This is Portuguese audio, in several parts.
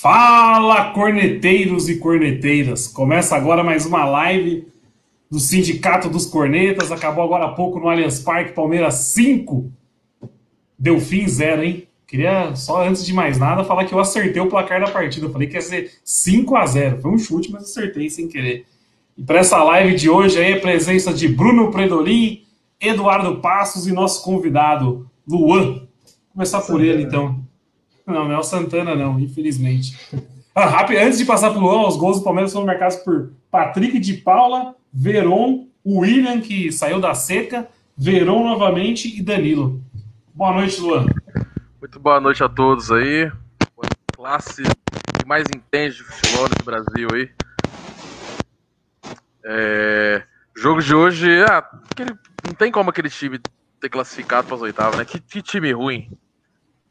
Fala, corneteiros e corneteiras! Começa agora mais uma live do Sindicato dos Cornetas. Acabou agora há pouco no Allianz Parque, Palmeiras 5, Delfim 0, hein? Queria só, antes de mais nada, falar que eu acertei o placar da partida. Eu falei que ia ser 5 a 0 Foi um chute, mas acertei sem querer. E para essa live de hoje aí, a presença de Bruno Predolin, Eduardo Passos e nosso convidado, Luan. Vou começar por ele, então. Não, não é o Santana, não, infelizmente. Ah, rápido, antes de passar para o Luan, os gols do Palmeiras foram marcados por Patrick de Paula, Veron, William, que saiu da seca, Veron novamente e Danilo. Boa noite, Luan. Muito boa noite a todos aí. Classe que mais entende de futebol no Brasil aí. É... Jogo de hoje, ah, aquele... não tem como aquele time ter classificado para as oitavas, né? Que, que time ruim.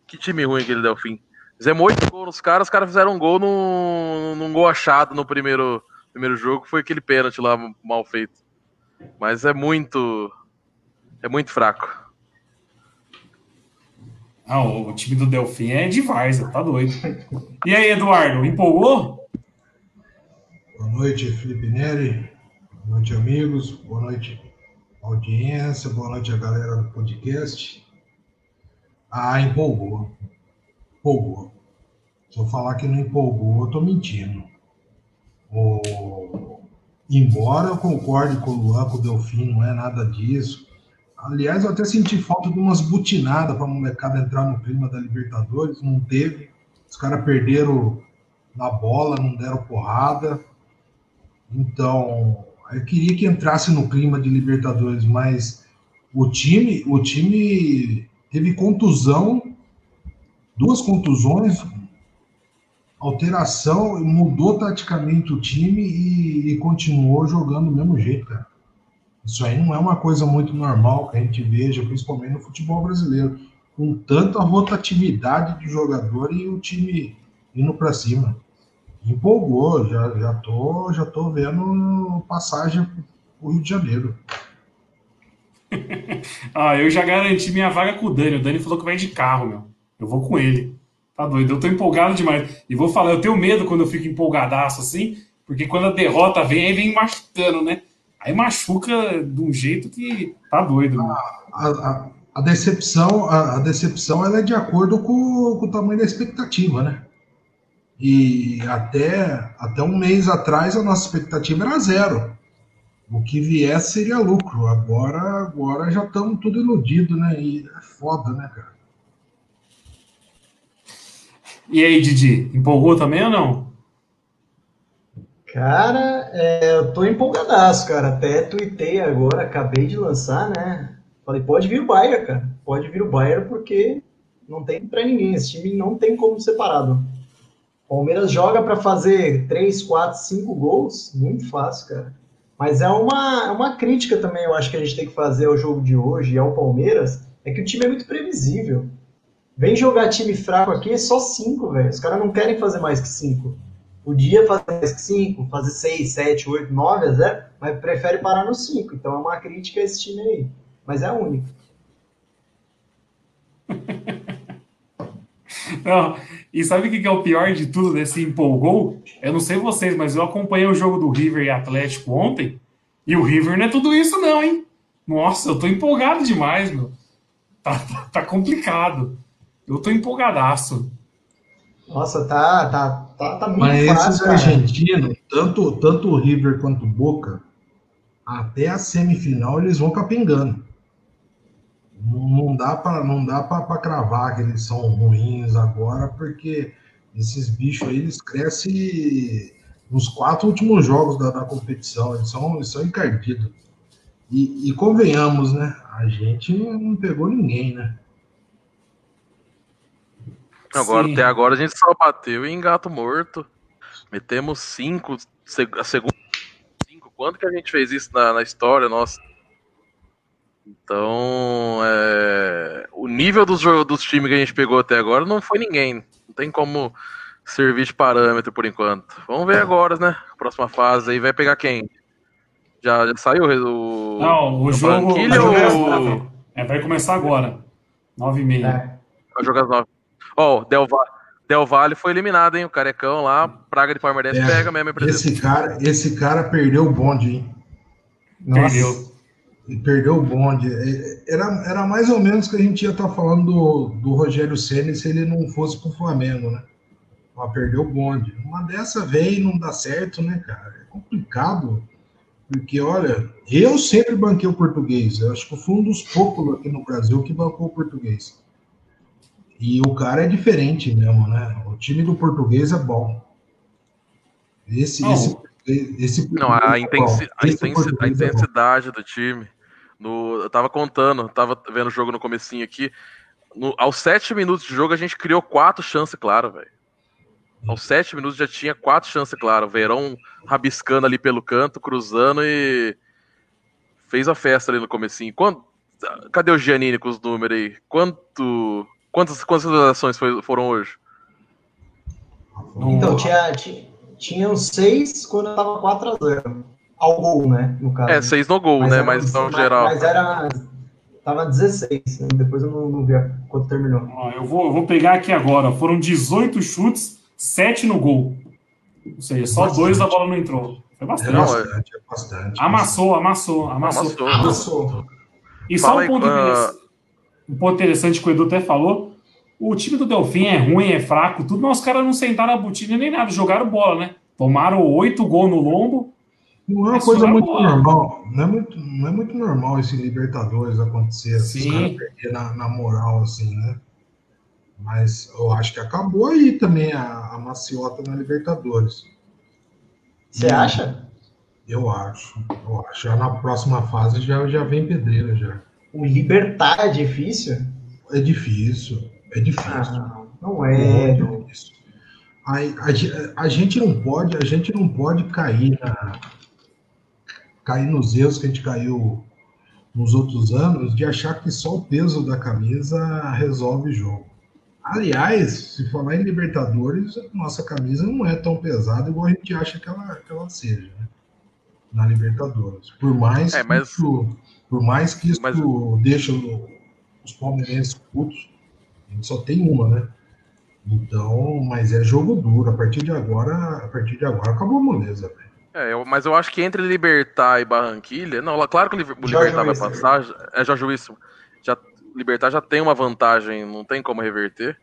Que time ruim aquele Delfim. Fizemos oito gols nos caras, os caras fizeram um gol num, num gol achado no primeiro, primeiro jogo, foi aquele pênalti lá mal feito. Mas é muito. É muito fraco. Ah, o time do Delfim é de Varza, tá doido. E aí, Eduardo, empolgou? Boa noite, Felipe Neri. Boa noite, amigos. Boa noite, audiência. Boa noite a galera do podcast. Ah, empolgou. Empolgou. Se eu falar que não empolgou, eu tô mentindo. O... Embora eu concorde com o Luan, com o Delfim, não é nada disso. Aliás, eu até senti falta de umas butinadas para a molecada entrar no clima da Libertadores. Não teve. Os caras perderam na bola, não deram porrada. Então, eu queria que entrasse no clima de Libertadores, mas o time, o time teve contusão, duas contusões, alteração, mudou taticamente o time e, e, continuou jogando do mesmo jeito, cara. Isso aí não é uma coisa muito normal que a gente veja, principalmente no futebol brasileiro, com tanta rotatividade de jogador e o time indo para cima. Empolgou, já, já, tô, já tô vendo passagem para o Rio de Janeiro. ah, eu já garanti minha vaga com o Dani. O Dani falou que vai de carro, meu. Eu vou com ele. Tá doido? Eu tô empolgado demais. E vou falar, eu tenho medo quando eu fico empolgadaço assim, porque quando a derrota vem, aí vem machucando, né? Aí machuca de um jeito que tá doido. A, a, a, decepção, a, a, decepção ela é de acordo com, com o tamanho da expectativa, né? E até, até um mês atrás a nossa expectativa era zero o que viesse seria lucro. Agora, agora já estamos tudo iludido, né? E é foda, né, cara? E aí, Didi, empolgou também ou não? Cara, é, eu tô empolgadaço, cara. Até tuitei agora, acabei de lançar, né? Falei, pode vir o Bayern, cara. Pode vir o Bayern porque não tem para ninguém. Esse time não tem como separado. Palmeiras joga para fazer 3, 4, 5 gols, muito fácil, cara. Mas é uma, é uma crítica também, eu acho que a gente tem que fazer ao jogo de hoje e ao Palmeiras, é que o time é muito previsível. Vem jogar time fraco aqui, é só cinco, velho. Os caras não querem fazer mais que cinco. Podia fazer mais que cinco, fazer seis, sete, oito, nove a zero, mas prefere parar no cinco. Então é uma crítica a esse time aí. Mas é a única. Não, e sabe o que é o pior de tudo desse empolgou? Eu não sei vocês, mas eu acompanhei o jogo do River e Atlético ontem, e o River não é tudo isso, não, hein? Nossa, eu tô empolgado demais, meu. Tá, tá, tá complicado. Eu tô empolgadaço. Nossa, tá, tá, tá, tá muito Mas fácil. esses argentinos, tanto, tanto o River quanto o Boca, até a semifinal eles vão capengando. Não dá para não dá para cravar que eles são ruins agora, porque esses bichos aí eles crescem nos quatro últimos jogos da, da competição, eles são, eles são encardidos. E, e, convenhamos, né? A gente não pegou ninguém, né? Agora, Sim. até agora a gente só bateu em gato morto. Metemos cinco, a segunda. Cinco. Quando que a gente fez isso na, na história, nossa? Então, é, o nível dos, dos times que a gente pegou até agora não foi ninguém. Não tem como servir de parâmetro por enquanto. Vamos ver agora, né? Próxima fase aí vai pegar quem? Já, já saiu o. Não, o jogo. O ou- é, vai começar agora. 9 e meia. É. Vai jogar as nove. Ó, o Del, Va- Del Valle foi eliminado, hein? O carecão lá, Praga de Palmeirense É, pega mesmo? Esse cara, esse cara perdeu o bonde, hein? Nossa. Perdeu. Ele perdeu o bonde. É, Era, era mais ou menos que a gente ia estar falando do, do Rogério Ceni se ele não fosse pro Flamengo, né? Ó, perdeu o bonde. Uma dessa veio e não dá certo, né, cara? É complicado. Porque, olha, eu sempre banquei o português. Eu acho que eu fui um dos poucos aqui no Brasil que bancou o português. E o cara é diferente mesmo, né? O time do português é bom. Esse, Não. esse, esse Não, a, é intensi- a, intensi- a é intensidade do time. No, eu tava contando, tava vendo o jogo no comecinho aqui. No- aos sete minutos de jogo, a gente criou quatro chances, claro, velho. Aos sete minutos já tinha quatro chances, claro. Verão rabiscando ali pelo canto, cruzando e fez a festa ali no comecinho. Quanto, cadê o Giannini com os números aí? Quanto, quantas, quantas finalizações foi- foram hoje? Então, tinha, tinha, tinham seis quando tava 4x0. Ao gol, né? No caso. É, seis no gol, né? era- Mas no mas- geral. Mas era. Tava 16, né? depois eu não, não vi a- quando terminou. Ó, eu, vou, eu vou pegar aqui agora. Foram 18 chutes, 7 no gol. Ou seja, só Bastante. dois a bola não entrou. Foi É bastante. Não, bastante, é bastante. Amassou, amassou, amassou. Amassou. Passou. E só Fala um ponto, ah, interessante, um ponto interessante que o Edu até falou. O time do Delfim é ruim, é fraco, tudo, mas os caras não sentaram a botina nem nada, jogaram bola, né? Tomaram oito gols no lombo. Não é uma coisa é muito normal. Não é muito, não é muito normal esse Libertadores acontecer, esses Sim. caras perder na, na moral, assim, né? Mas eu acho que acabou aí também a, a maciota na Libertadores. Você acha? Eu acho. Eu acho. Já na próxima fase já, já vem pedreira já. O Libertar é difícil? É difícil. É difícil. Ah, não é. Muito difícil. A, ge- a gente não pode, a gente não pode cair na cair nos erros que a gente caiu nos outros anos de achar que só o peso da camisa resolve o jogo. Aliás, se falar em Libertadores, a nossa camisa não é tão pesada igual a gente acha que ela, que ela seja, né? Na Libertadores. Por mais É, mas- que isso, por mais que isso Mas- deixe o- os palmeirenses putos, a gente só tem uma, né? Então, mas é jogo duro. A partir de agora, a partir de agora acabou a moleza, velho. É, eu- mas eu acho que entre Libertar e Barranquilha. Não, claro que o Libertar vai passar. já- É Jorge Wilson. Já, Libertar já tem uma vantagem, não tem como reverter.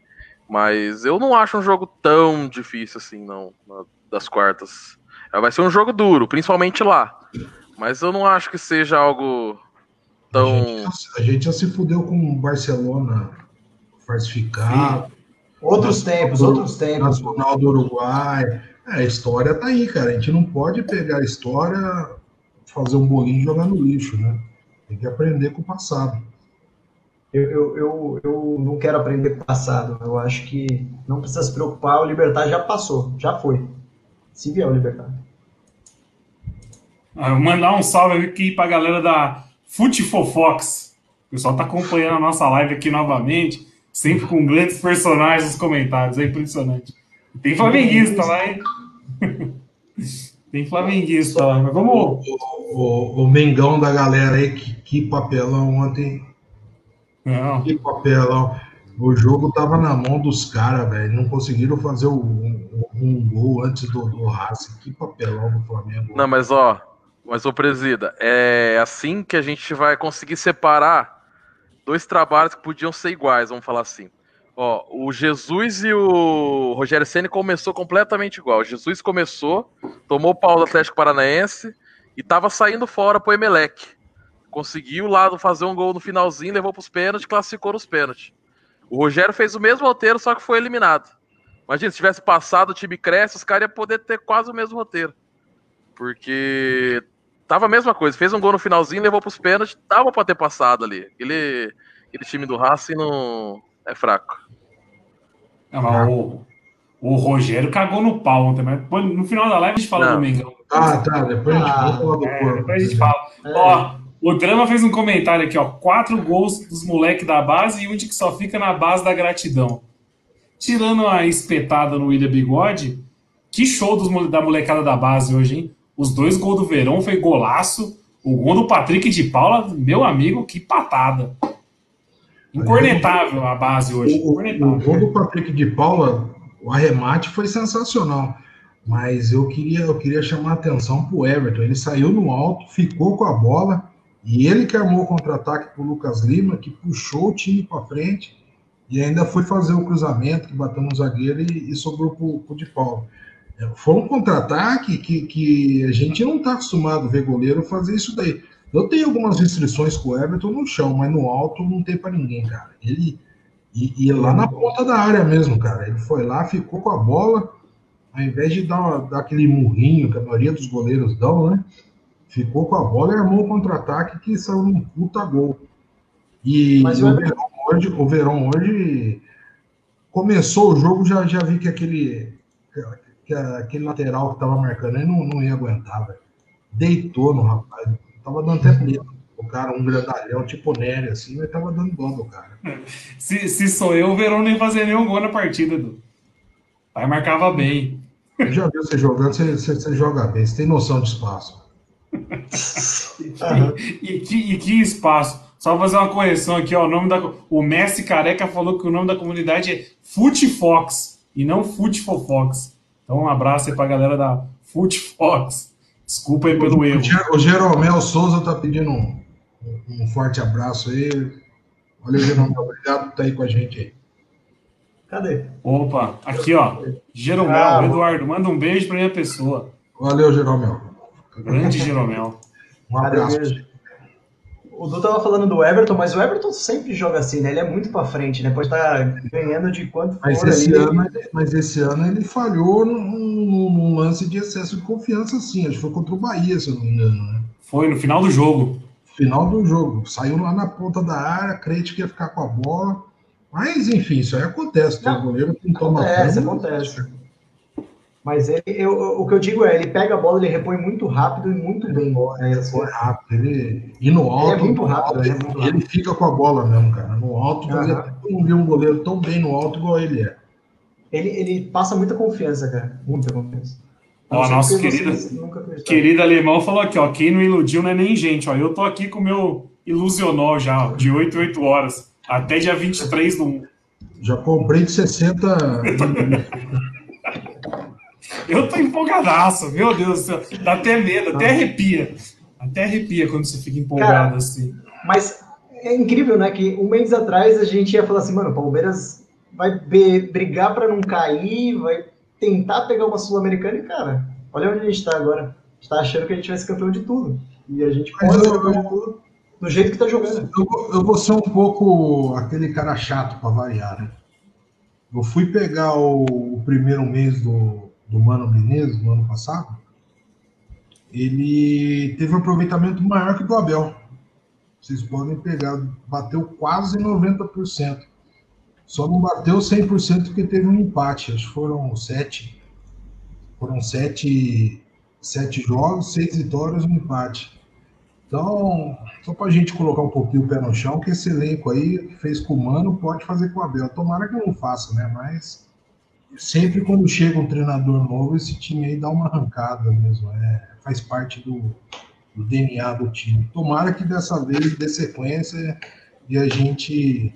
Mas eu não acho um jogo tão difícil assim, não, na- das quartas. É, Vai ser um jogo duro, principalmente lá. Mas eu não acho que seja algo A, tão. gente, a gente já se fudeu com o Barcelona falsificado, Outros tempos, outros tempos. Nacional do Uruguai. É, a história tá aí, cara. A gente não pode pegar a história, fazer um bolinho e jogar no lixo, né? Tem que aprender com o passado. Eu, eu, eu, eu não quero aprender com o passado. Eu acho que não precisa se preocupar. O Libertar já passou, já foi. Se vier o Libertar. Ah, eu mandar um salve aqui pra galera da Futifofox. O pessoal tá acompanhando a nossa live aqui novamente, sempre com grandes personagens nos comentários, é impressionante. Tem flamenguista lá, hein? Tem flamenguista lá, mas vamos. O, o- o Mengão da galera aí, que, que papelão ontem. Não, Que papelão. O jogo tava na mão dos caras, velho. Não conseguiram fazer o- um, um gol antes do, do Racing. Que papelão do Flamengo. Não, mas ó, mas ô presida, é assim que a gente vai conseguir separar dois trabalhos que podiam ser iguais, vamos falar assim. Ó, o Jesus e o Rogério Ceni começou completamente igual. O Jesus começou, tomou o pau do Atlético Paranaense e tava saindo fora pro Emelec. Conseguiu lá fazer um gol no finalzinho, levou pros pênaltis, classificou nos pênaltis. O Rogério fez o mesmo roteiro, só que foi eliminado. Imagina, se tivesse passado, o time cresce, os caras iam poder ter quase o mesmo roteiro. Porque tava a mesma coisa. Fez um gol no finalzinho, levou pros pênaltis, dava pra ter passado ali. Aquele, aquele time do Racing não é fraco. Não, mas o, o Rogério cagou no pau ontem, mas depois, no final da live a gente fala do Mengão. Ah, tá. Depois a gente Ah, do É, corpo. depois a gente fala. Ó, o Drama fez um comentário aqui, ó. Quatro gols dos moleques da base e um de que só fica na base da gratidão. Tirando a espetada no William Bigode, que show dos, da molecada da base hoje, hein? Os dois gols do Verão foi golaço. O gol do Patrick de Paula, meu amigo, que patada. Incornetável a base hoje. O, o, gol do Patrick de Paula, o arremate foi sensacional. Mas eu queria, eu queria chamar a atenção para o Everton. Ele saiu no alto, ficou com a bola, e ele que armou o contra-ataque para o Lucas Lima, que puxou o time para frente, e ainda foi fazer o cruzamento, que bateu no zagueiro e, e sobrou para o de Paula. É, Foi um contra-ataque que, que a gente não está acostumado a ver goleiro fazer isso daí. Eu tenho algumas restrições com o Everton no chão, mas no alto não tem para ninguém, cara. Ele e, e lá na ponta da área mesmo, cara. Ele foi lá, ficou com a bola, ao invés de dar, dar aquele murrinho que a maioria dos goleiros dão, né? Ficou com a bola e armou o contra-ataque que saiu num puta gol. E Mas o, Verão hoje, o Verão hoje começou o jogo, já, já vi que aquele, que aquele lateral que tava marcando aí não, não ia aguentar, velho. Deitou no rapaz. Tava dando até medo. O cara, um grandalhão, tipo Nery, assim, mas tava dando dó do cara. Se, se sou eu, o Verão nem ia fazer nenhum gol na partida, Edu. Pai marcava bem. Eu já vi você jogando, você, você, você joga bem, você tem noção de espaço. E que, e que espaço. Só fazer uma correção aqui, ó. O, nome da, o Messi Careca falou que o nome da comunidade é FuteFox e não FuteFofox. Então, um abraço aí pra galera da FuteFox. Desculpa aí pelo erro. O Ger- O Jeromel Souza tá pedindo um, um forte abraço aí. Olha, Jeromel, obrigado por estar aí com a gente aí. Cadê? Opa, aqui, ó. Jeromel, Ah, Eduardo, manda um beijo pra minha pessoa. Valeu, Jeromel. Grande Jeromel. Um abraço. O Du tava falando do Everton, mas o Everton sempre joga assim, né? Ele é muito pra frente, né? Pode estar ganhando de quanto for Mas esse, ali. ano, mas esse ano ele falhou num, num- lance de excesso de confiança, sim. Acho que foi contra o Bahia, se eu não me engano. Né? Foi no final do jogo. Final do jogo. Saiu lá na ponta da área, crente que ia ficar com a bola. Mas, enfim, isso aí acontece. Tem Não, goleiro que não toma Acontece, câmera. acontece. Mas ele, eu, o que eu digo é, ele pega a bola, ele repõe muito rápido e muito bem. É, assim, É rápido. Ele, e no alto, Ele é muito rápido, alto, ele é muito ele fica com a bola mesmo, cara. No alto, eu não vi um goleiro tão bem no alto igual ele é. ele, ele passa muita confiança, cara. Muita confiança. Ó, Não nosso querido-. Querido alemão falou aqui, ó. Quem não iludiu não é nem gente, ó. Eu tô aqui com o meu ilusionol já, ó, de 8 em 8 horas. Até dia 23 do 1. Já comprei de 60. Eu tô empolgadaço, meu Deus do céu. Dá até medo, até arrepia. Até arrepia quando você fica empolgado Cara, assim. Mas é incrível, né? Que um mês atrás a gente ia falar assim, mano, o Palmeiras vai brigar pra não cair, vai tentar pegar uma Sul-Americana e, cara, olha onde a gente tá agora. A gente tá achando que a gente vai ser campeão de tudo. E a gente pode ser campeão de tudo do jeito que tá jogando. Eu, vou- eu vou ser um pouco aquele cara chato para variar, né? Eu fui pegar o, o primeiro mês do, do Mano Menezes, no ano passado. Ele teve um aproveitamento maior que do Abel. Vocês podem pegar, bateu quase 90%. Só não bateu 100% porque teve um empate. Acho que foram sete. Foram sete, sete jogos, seis vitórias e um empate. Então, só para a gente colocar um pouquinho o pé no chão, que esse elenco aí fez com o Mano, pode fazer com o Abel. Tomara que não faça, né? Mas sempre quando chega um treinador novo, esse time aí dá uma arrancada mesmo. É, faz parte do, do DNA do time. Tomara que dessa vez dê sequência e a gente,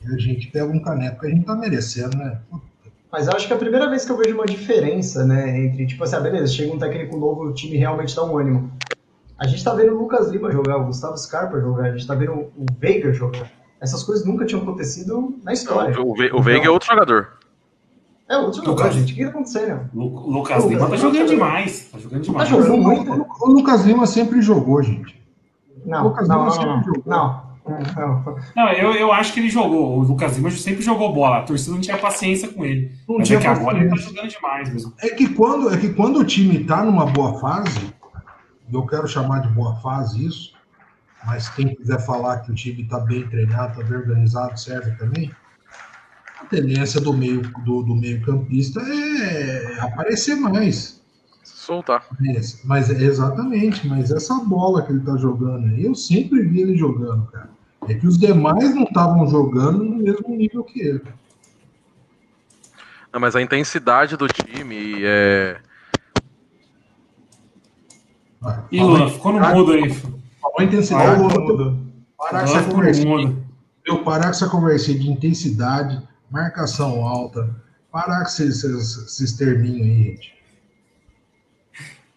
e a gente pega um caneco, porque a gente tá merecendo, né? Mas eu acho que é a primeira vez que eu vejo uma diferença, né? Entre, tipo assim, ah, beleza, chega um técnico novo, o time realmente dá um ânimo. A gente tá vendo o Lucas Lima jogar, o Gustavo Scarpa jogar, a gente tá vendo o Veiga jogar. Essas coisas nunca tinham acontecido na história. O, Ve- o Veiga é outro jogador. É outro jogador, Lucas- gente. O que tá acontecendo? Lu- Lucas Lima tá jogando demais. Tá jogando Tá demais. jogando O, muito. o- o Lucas Lima sempre jogou, gente. Não, Lucas não, Lima não, sempre não, jogou. não. Não. Eu, eu acho que ele jogou. O Lucas Lima sempre jogou bola. A torcida não tinha paciência com ele. Não Mas tinha é que agora ele tá jogando demais mesmo. É que quando, é que quando o time tá numa boa fase, eu quero chamar de boa fase isso, mas quem quiser falar que o time tá bem treinado, tá bem organizado, serve também. Tendência do meio do, do meio campista é aparecer mais. Soltar. Mas, mas é exatamente, mas essa bola que ele tá jogando aí, eu sempre vi ele jogando, cara. É que os demais não estavam jogando no mesmo nível que ele. Não, mas a intensidade do time é. Vai, Lula, ficou no mudo aí. Falou a intensidade. Parar com essa parar com conversinha de intensidade, marcação alta, parar com esses, esses, esses terminhos aí, gente.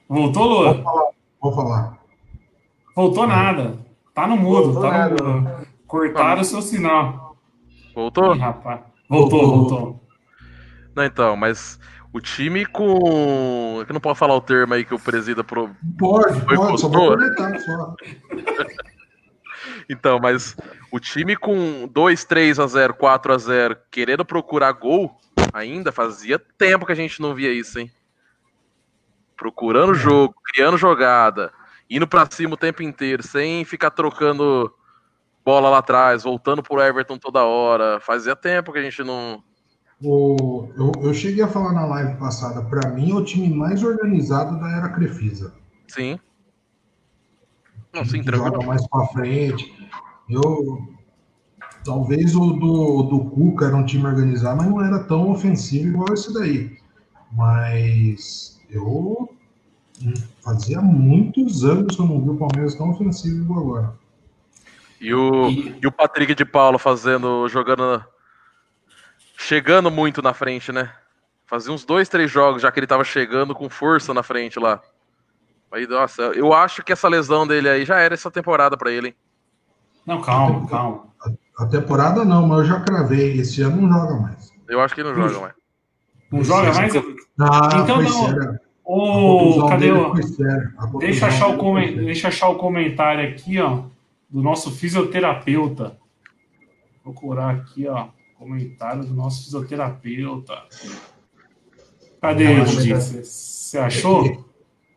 Voltou, Vou Lula? falar. Vou falar. Voltou nada. Tá no mudo, Voltou tá nada. no mudo. Cortaram o seu sinal. Voltou? Rapaz. Voltou, Voltou. voltou. Não, então, mas o time com. É que eu não posso falar o termo aí que o presida pro. Pode, pode, só vou conectar só. Então, mas o time com 2, 3 a 0, 4 a 0, querendo procurar gol, ainda fazia tempo que a gente não via isso, hein? Procurando jogo, criando jogada, indo pra cima o tempo inteiro, sem ficar trocando bola lá atrás, voltando pro Everton toda hora. Fazia tempo que a gente não. O, eu, eu cheguei a falar na live passada, para mim é o time mais organizado da era Crefisa. Sim. Não, sim, joga mais para frente. Eu talvez o do, do Cuca era um time organizado, mas não era tão ofensivo igual esse daí. Mas eu hum, fazia muitos anos que eu não vi o Palmeiras tão ofensivo igual agora. E o, e o Patrick de Paula fazendo, jogando. Chegando muito na frente, né? Fazia uns dois, três jogos já que ele tava chegando com força na frente lá. Aí, nossa, eu acho que essa lesão dele aí já era essa temporada pra ele, hein? Não, calma, calma. A temporada não, mas eu já cravei. Esse ano não joga mais. Eu acho que ele não joga mais. Não joga mais? Ah, Então foi não. sério. Contusão cadê o. Deixa eu, achar o dele foi comen... séria. Deixa achar o comentário aqui, ó, do nosso fisioterapeuta. Vou procurar aqui, ó, comentário do nosso fisioterapeuta. Cadê ele, é- Você você achou?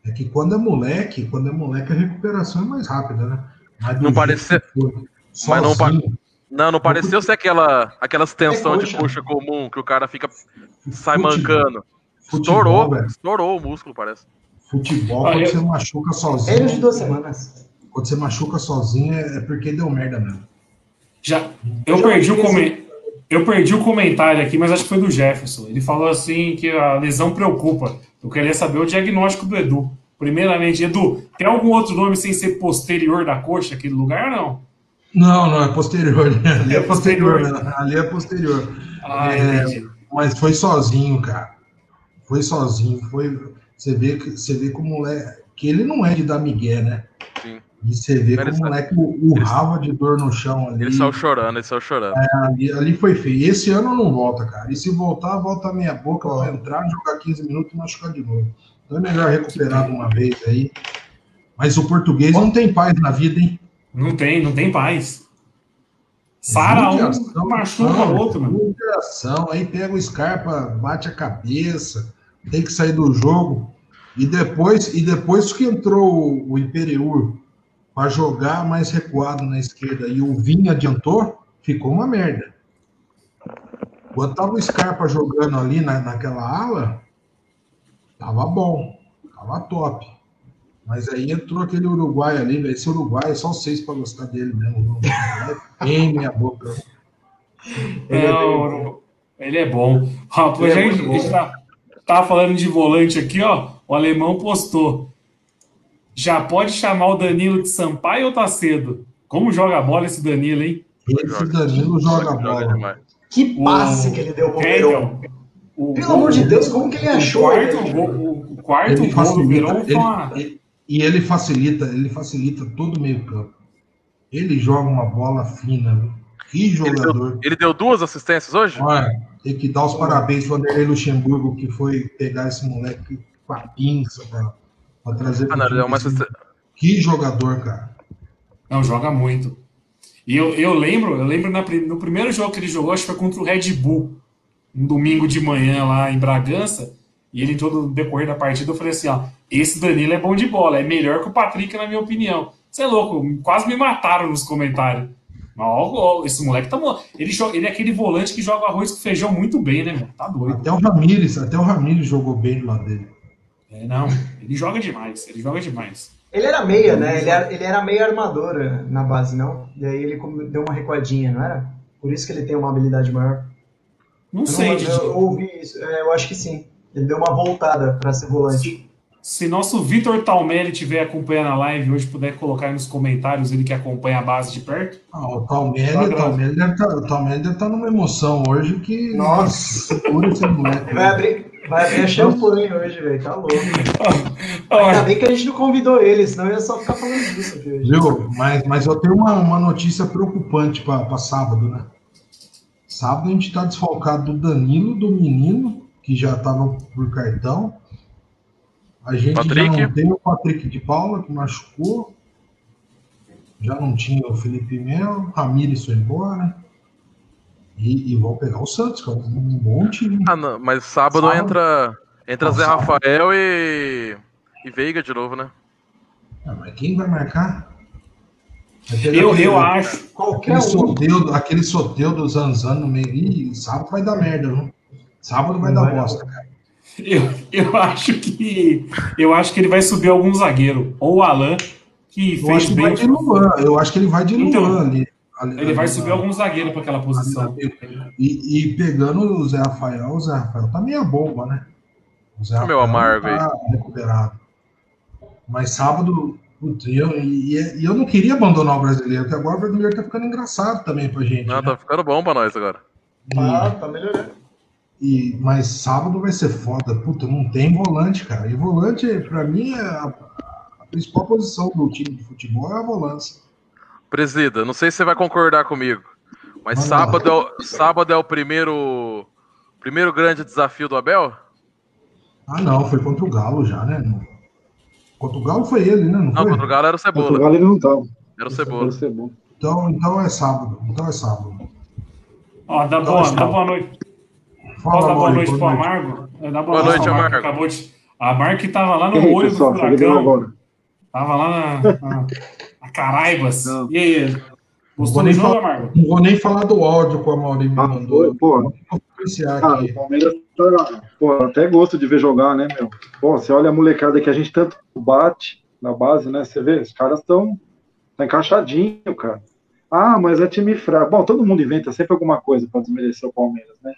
É que quando é moleque, quando é moleque, a recuperação é mais rápida, né? Mas Não jeito parece- que foi, Mas não pa- Não, não pareceu ser aquela, aquela extensão É de coxa. coxa comum que o cara fica sai futebol- mancando. Futebol, Estourou, velho. estourou o músculo, parece. Futebol, Ah, quando eu- você machuca sozinho. Menos de duas semanas. Quando você machuca sozinho é é porque deu merda mesmo. Já, eu Já perdi o fiz- comen- eu perdi o comentário aqui, mas acho que foi do Jefferson. Ele falou assim que a lesão preocupa. Eu queria saber o diagnóstico do Edu. Primeiramente, Edu, tem algum outro nome sem ser posterior da coxa aquele lugar não? Não, não, é posterior. Ali é É posterior. posterior. né? Ali é posterior. Ah, É. Mas foi sozinho, cara. Foi sozinho. Foi. Você vê que você vê como o moleque. Que ele não é de dar migué, né? Sim. E você vê Ele como o sa- moleque urrava de dor no chão ali. Ele saiu chorando, ele saiu chorando. Ali, ali foi feio. Esse ano não volta, cara. E se voltar, volta a meia boca, vai entrar, jogar 15 minutos e machucar de novo. Então é melhor recuperar de uma vez aí. Mas o português não tem paz na vida, hein? Não tem, não tem paz. Sara um, machuca o outro, mano. Aí pega o Scarpa, bate a cabeça, tem que sair do jogo. E depois, e depois que entrou o, o Imperiur para jogar mais recuado na esquerda e o Vinha adiantou, ficou uma merda. Quando tava o Scarpa jogando ali na, naquela ala, tava bom, tava top. Mas aí entrou aquele Uruguai ali, velho. Esse Uruguai é só seis para gostar dele mesmo. É bem minha boca. Ele é Não, ele é bom. Rapaz, Ele é a gente, muito a gente tá, tava falando de volante aqui, ó. O alemão postou. Já pode chamar o Danilo de Sampaio ou tá cedo? Como joga a bola esse Danilo, hein? Esse Danilo joga bola. demais. Que passe O- que ele deu pro É, então, o- Pelo amor de Deus, como que ele o achou? quarto ele? gol, o quarto Ele gol do Verão foi uma... ele- ele- e ele facilita, ele facilita todo o meio campo. Ele joga uma bola fina, que Ele jogador. deu, ele deu duas assistências hoje? Olha, tem que dar os parabéns pro Vanderlei Luxemburgo, que foi pegar esse moleque com a pinça para trazer Ah, não, time ele deu uma assistência. Que jogador, cara. Não, joga muito. E eu, eu lembro, eu lembro na no primeiro jogo que ele jogou, acho que foi contra o Red Bull, um domingo de manhã lá em Bragança, e ele entrou no decorrer da partida, eu falei assim, ó, esse Danilo é bom de bola, é melhor que o Patrick, na minha opinião. Você é louco, quase me mataram nos comentários. Ó, ó, esse moleque tá bom. Ele, joga, ele é aquele volante que joga arroz com feijão muito bem, né, mano? Tá doido. Até o Ramires, até o Ramires jogou bem do lado dele. É, não, ele joga demais, ele joga demais. Ele era meia, né? Ele era, ele era meio armador na base, não? E aí ele deu uma recuadinha, não era? Por isso que ele tem uma habilidade maior. Não Eu sei, não, Didi. eu ouvi isso. É, eu acho que sim. Ele deu uma voltada pra ser volante. Se nosso Vitor Talmelli estiver acompanhando a live hoje, puder colocar aí nos comentários ele que acompanha a base de perto. Ah, o Talmelli, Tá o Talmelli deve estar o Talmelli deve tá numa emoção hoje que. Nossa. Segura esse moleque. Vai abrir, vai abrir a champanhe hoje, velho. Tá louco. Ainda bem que a gente não convidou ele, senão eu ia só ficar falando disso aqui hoje. Viu? Mas, mas eu tenho uma, uma notícia preocupante para sábado, né? Sábado a gente está desfalcado do Danilo, do menino, que já estava por cartão. A gente Patrick. já não tem o Patrick de Paula, que machucou. Já não tinha o Felipe Melo, Ramires foi embora. E, e vão pegar o Santos, que é um bom time. Ah, não, mas sábado, Sábado. entra, entra Zé sábado. Rafael e, e Veiga de novo, né? Ah, mas quem vai marcar? Vai ter eu, aquele- eu acho. Qualquer Aquele um. sorteio, aquele sorteio do Zanzan no meio. Ih, sábado vai dar merda, viu? Sábado vai Não dar vai bosta, cara. Eu, eu acho que. Eu acho que ele vai subir algum zagueiro. Ou o Alan, que Eu fez acho que bem. vai de Luan. Eu acho que ele vai de Então, Luan ali. ali- Ele vai ali subir na- algum zagueiro para aquela posição. E, e pegando o Zé Rafael, o Zé Rafael tá meia bomba, né? O Zé Meu Rafael amargo tá recuperado. Mas sábado, putz, e eu, e, e eu não queria abandonar o brasileiro, porque agora o brasileiro tá ficando engraçado também pra gente. Não, né? tá ficando bom pra nós agora. Ah, tá melhorando. E, mas sábado vai ser foda. Puta, não tem volante, cara. E volante, pra mim, é a, a principal posição do time de futebol é a volância. Presida, não sei se você vai concordar comigo, mas Manda sábado é, o, sábado é o primeiro, primeiro grande desafio do Abel? Ah, não, foi contra o Galo já, né? Contra o Galo foi ele, né? Não Não, foi? contra o Galo era o Cebola. Portugal ele não tava. Era o Cebola. Então, então é sábado. Então é sábado. Ó, dá Então, boa, tchau. dá boa noite. Fala, Posso dar boa Mauri, noite pro boa noite. Amargo? É, dá Boa noite, Amargo. Acabou de. A Amargo que tava lá no aí, olho pessoal, do furacão. agora. Tava lá na, na, na Caraibas. Não. E aí? Não Gostou vou, do nem jogo, falar, Amargo? não vou nem falar do áudio que o Mauri me Ah, mandou. pô. Vou influenciar Ah, o Palmeiras tá. Pô, até gosto de ver jogar, né, meu? Pô, você olha a molecada que a gente tanto bate na base, né? Você vê, os caras estão tá encaixadinho, cara. Ah, mas é time fraco. Bom, todo mundo inventa sempre alguma coisa para desmerecer o Palmeiras, né?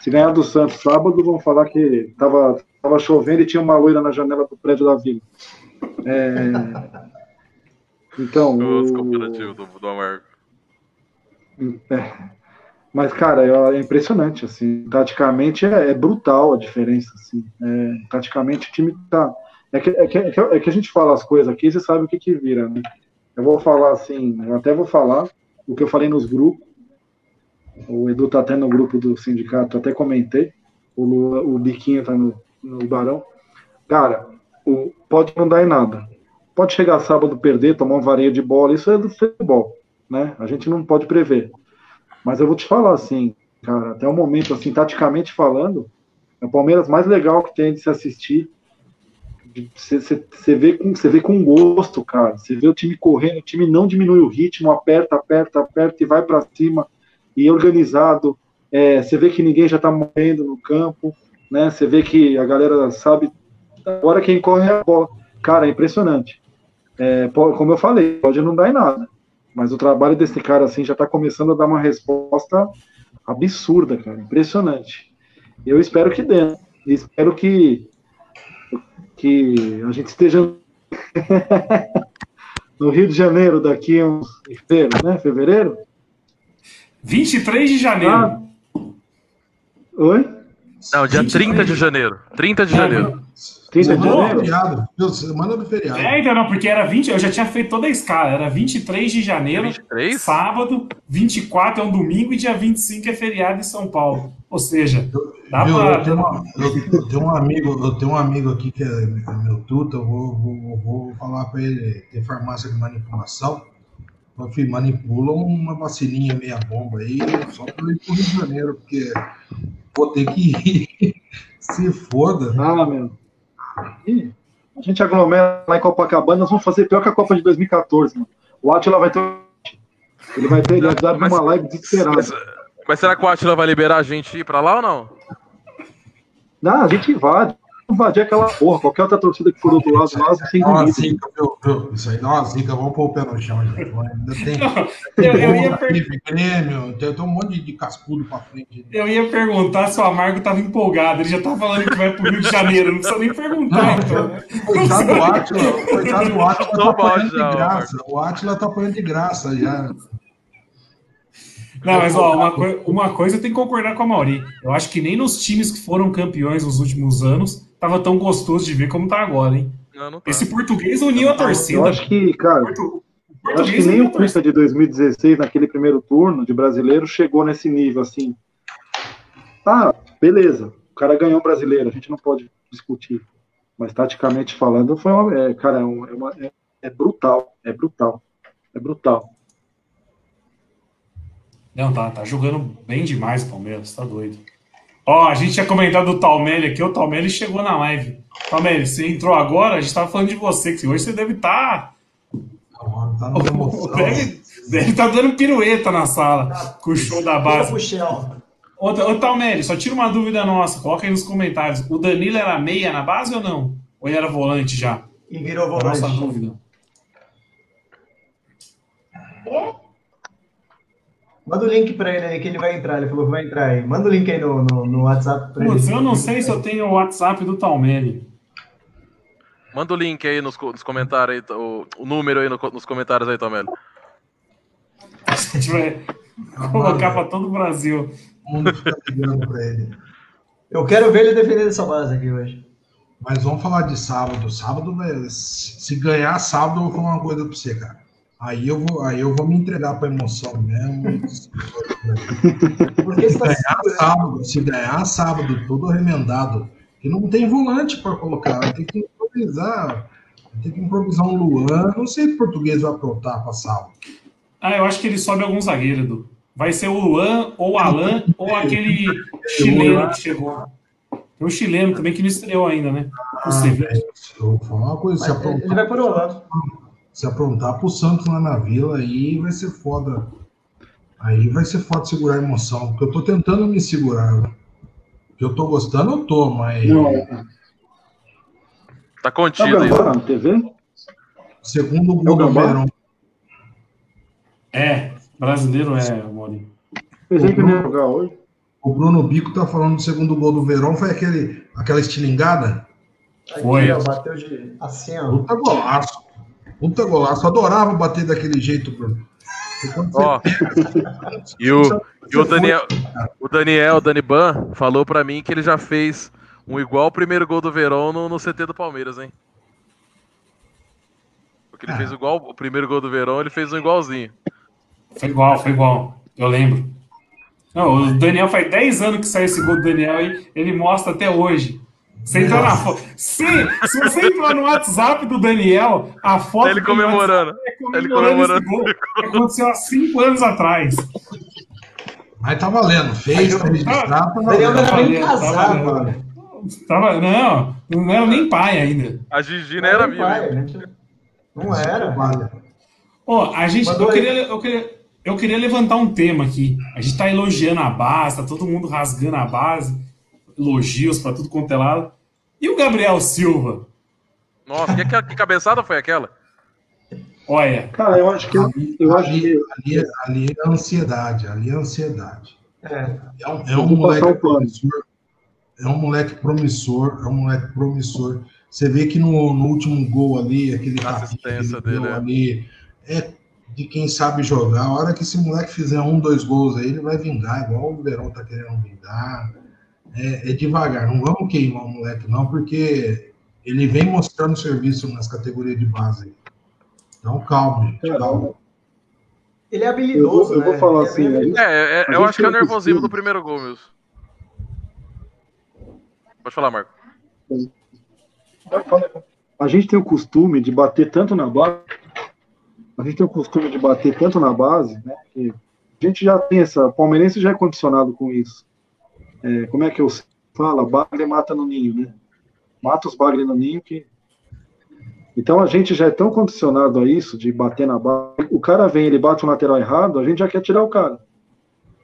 Se ganhar do Santos sábado, vão falar que tava, tava chovendo e tinha uma loira na janela do prédio da vila. É... Então, Os o- comparativos do, do Amargo. É. Mas, cara, é impressionante, assim, taticamente é, é brutal a diferença, assim, É, taticamente o time tá, é que, é, que, é que- é que a gente fala as coisas aqui, você sabe o que que vira, né? Eu vou falar assim, eu até vou falar o que eu falei nos grupos, o Edu tá até no grupo do sindicato, até comentei, o, Lu- o Biquinho tá no, no Barão, cara, o, pode não dar em nada, pode chegar sábado, perder, tomar um vareio de bola, isso é do futebol, né? A gente não pode prever. Mas eu vou te falar assim, cara, até o momento, assim, taticamente falando, é o Palmeiras mais legal que tem de se assistir. Você vê, com- vê com gosto, cara. Você vê o time correndo, o time não diminui o ritmo, aperta, aperta, aperta e vai para cima, e é organizado. Você vê que ninguém já tá morrendo no campo, né? Você vê que a galera sabe. Agora quem corre é a bola. Cara, é impressionante. É, como eu falei, pode não dar em nada. Mas o trabalho desse cara assim já está começando a dar uma resposta absurda, cara, impressionante. Eu espero que dê. né? Espero que que a gente esteja no Rio de Janeiro daqui a uns fevereiro, né? Fevereiro? 23 de janeiro. Ah. Oi? Não, dia 30 de janeiro. 30 de janeiro. 30 de janeiro? feriado. Meu, Semana do feriado. É, então não, porque era 20, eu já tinha feito toda a escala, era 23 de janeiro, 23? sábado, 24 é um domingo e dia 25 é feriado em São Paulo. Ou seja, dá Viu, pra. eu, tenho uma- eu- tenho um amigo, eu tenho um amigo aqui que é, meu tuta, eu vou, vou, vou falar para ele, tem farmácia de manipulação. Meu manipula uma vacininha meia bomba aí, só para ir pro Rio de Janeiro, porque vou ter que ir. Se foda. Ah, meu. A gente aglomera lá em Copacabana, nós vamos fazer pior que a Copa de 2014, mano. O Atila vai ter. Ele vai ter, ele vai Mas- uma live desesperada. Mas, mas será que o Atila vai liberar a gente ir pra lá ou não? Não, a gente invade. Invadir aquela porra. Qualquer outra torcida que for do outro lado, nós sem comida. zica? Isso aí dá uma zica, vamos pôr o pé no chão, gente. Ainda tem. Eu, eu ia per- Felipe Grêmio, tem, tem um monte de, cascudo pra frente. eu ia perguntar se o Amargo tava empolgado. Ele já tá falando que vai pro Rio de Janeiro. Não precisa nem perguntar, então. né? Coitado do Atila, coitado do Atila tá apanhando de graça. O Atila tá apanhando de graça já. Não, mas ó, uma, coi- uma coisa eu tenho que concordar com a Mauri. Eu acho que nem nos times que foram campeões nos últimos anos tava tão gostoso de ver como tá agora, hein? Não, não tá. Esse português uniu a torcida. Eu acho que, cara, Portu- eu acho que português nem o a torcida. Cuca de 2016, naquele primeiro turno de brasileiro, chegou nesse nível assim. Tá, beleza. O cara ganhou o brasileiro, a gente não pode discutir. Mas taticamente falando, foi uma. É, cara, é, é uma- é- é brutal. É brutal. É brutal. Não, tá, tá jogando bem demais o Palmeiras, tá doido. Ó, a gente tinha comentado do Talmelli aqui, o Talmelli chegou na live. Talmelli, você entrou agora, a gente tava falando de você, que hoje você deve estar. Tá emoção. deve, deve estar dando pirueta na sala com o show da base. Ô, ô Talmelli, só tira uma dúvida nossa, coloca aí nos comentários. O Danilo era meia na base ou não? Ou ele era volante já? E virou A nossa volante. dúvida. Manda o link pra ele aí que ele vai entrar. Ele falou que vai entrar aí. Manda o link aí no, no, no WhatsApp pra Putz, ele. eu não sei se eu tenho o WhatsApp do Talmelli. Manda o link aí nos, nos comentários, aí, o, o número aí no- nos comentários aí, Tomelo. A gente vai colocar pra todo o Brasil. O mundo fica ligando pra ele. Eu quero ver ele defendendo essa base aqui hoje. Mas vamos falar de sábado. Sábado, velho, se se ganhar sábado, eu vou falar uma coisa pra você, cara. Aí eu vou, aí eu vou me entregar pra emoção mesmo. Porque você tá ganhar sábado, se ganhar sábado todo remendado, que não tem volante para colocar, vai ter que improvisar. Vai ter que improvisar um Luan. Não sei se o português vai aprontar para sábado. Ah, eu acho que ele sobe algum zagueiro, Edu. Vai ser o Luan, ou o Alan, ou aquele chileno que chegou. Tem um chileno também que não estreou ainda, né? Sevilla. velho, eu vou falar uma coisa, se Mas ele vai por Holanda. Se aprontar pro Santos lá na vila, aí vai ser foda. Aí vai ser foda segurar a emoção, porque eu tô tentando me segurar. Eu tô gostando, eu tô, mas Não, Tá é o contido aí. Gambá na TV? segundo o É o gol do Gambá? Verão, É, brasileiro é. Pensei que jogar hoje. o Bruno Bico tá falando do segundo gol do Verão, foi aquele, aquela estilingada? Aqui, Foi. ó, bateu de. Assim, ó. Puta golaço. Puta golaço. Adorava bater daquele jeito, Bruno. E Ó, e o, e o Daniel, o Daniel, o Dani Ban, falou pra mim que ele já fez um igual ao primeiro gol do Verão no, no CT do Palmeiras, hein? Porque ele Ah. fez igual o primeiro gol do Verão, ele fez um igualzinho. Foi igual, foi igual. Eu lembro. Não, o Daniel faz 10 anos que saiu esse gol do Daniel e ele mostra até hoje. Você entra na foto. Se, se você entrar no WhatsApp do Daniel, a foto. Tá ele do comemorando. É Ele comemorando esse comemorando. gol. Que aconteceu há 5 anos atrás. Mas tá valendo. Fez pra registrar, tá Daniel valendo. era nem Tá casado, mano. Tava, não, não era nem pai ainda. A Gigi não era viva. né? Não era. Vale. Ó, a gente. Eu queria, eu, queria, eu queria levantar um tema aqui. A gente tá elogiando a base, tá todo mundo rasgando a base, elogios pra tudo quanto é lado. E o Gabriel Silva? Nossa, que, que, que cabeçada foi aquela? Olha, Cara, eu acho que. Ali, Eu acho ali, que. ali, ali é ansiedade. Ali é ansiedade. É. É um, é um moleque promissor. É um moleque promissor. É um moleque promissor. Você vê que no, no último gol ali, aquele A tapinha que assistência ele dele, deu é. ali, é de quem sabe jogar. A hora que esse moleque fizer um, dois gols aí, ele vai vingar, igual o Verão tá querendo vingar. É, é devagar, não vamos queimar o moleque, não, porque ele vem mostrando serviço nas categorias de base. Então, calma, Cara, calma. Ele é Eu habilidoso, vou, eu vou né? falar Ele é assim. É, é, eu acho que é o nervosismo do primeiro gol mesmo. Pode falar, Marco. a gente tem o costume de bater tanto na base, a gente tem o costume de bater tanto na base, né? Que a gente já tem essa, o palmeirense já é condicionado com isso. É, como é que eu falo? Bagre mata no ninho, né? Mata os bagre no ninho que Então a gente já é tão condicionado a isso, de bater na barra. O cara vem, ele bate o lateral errado, a gente já quer tirar o cara.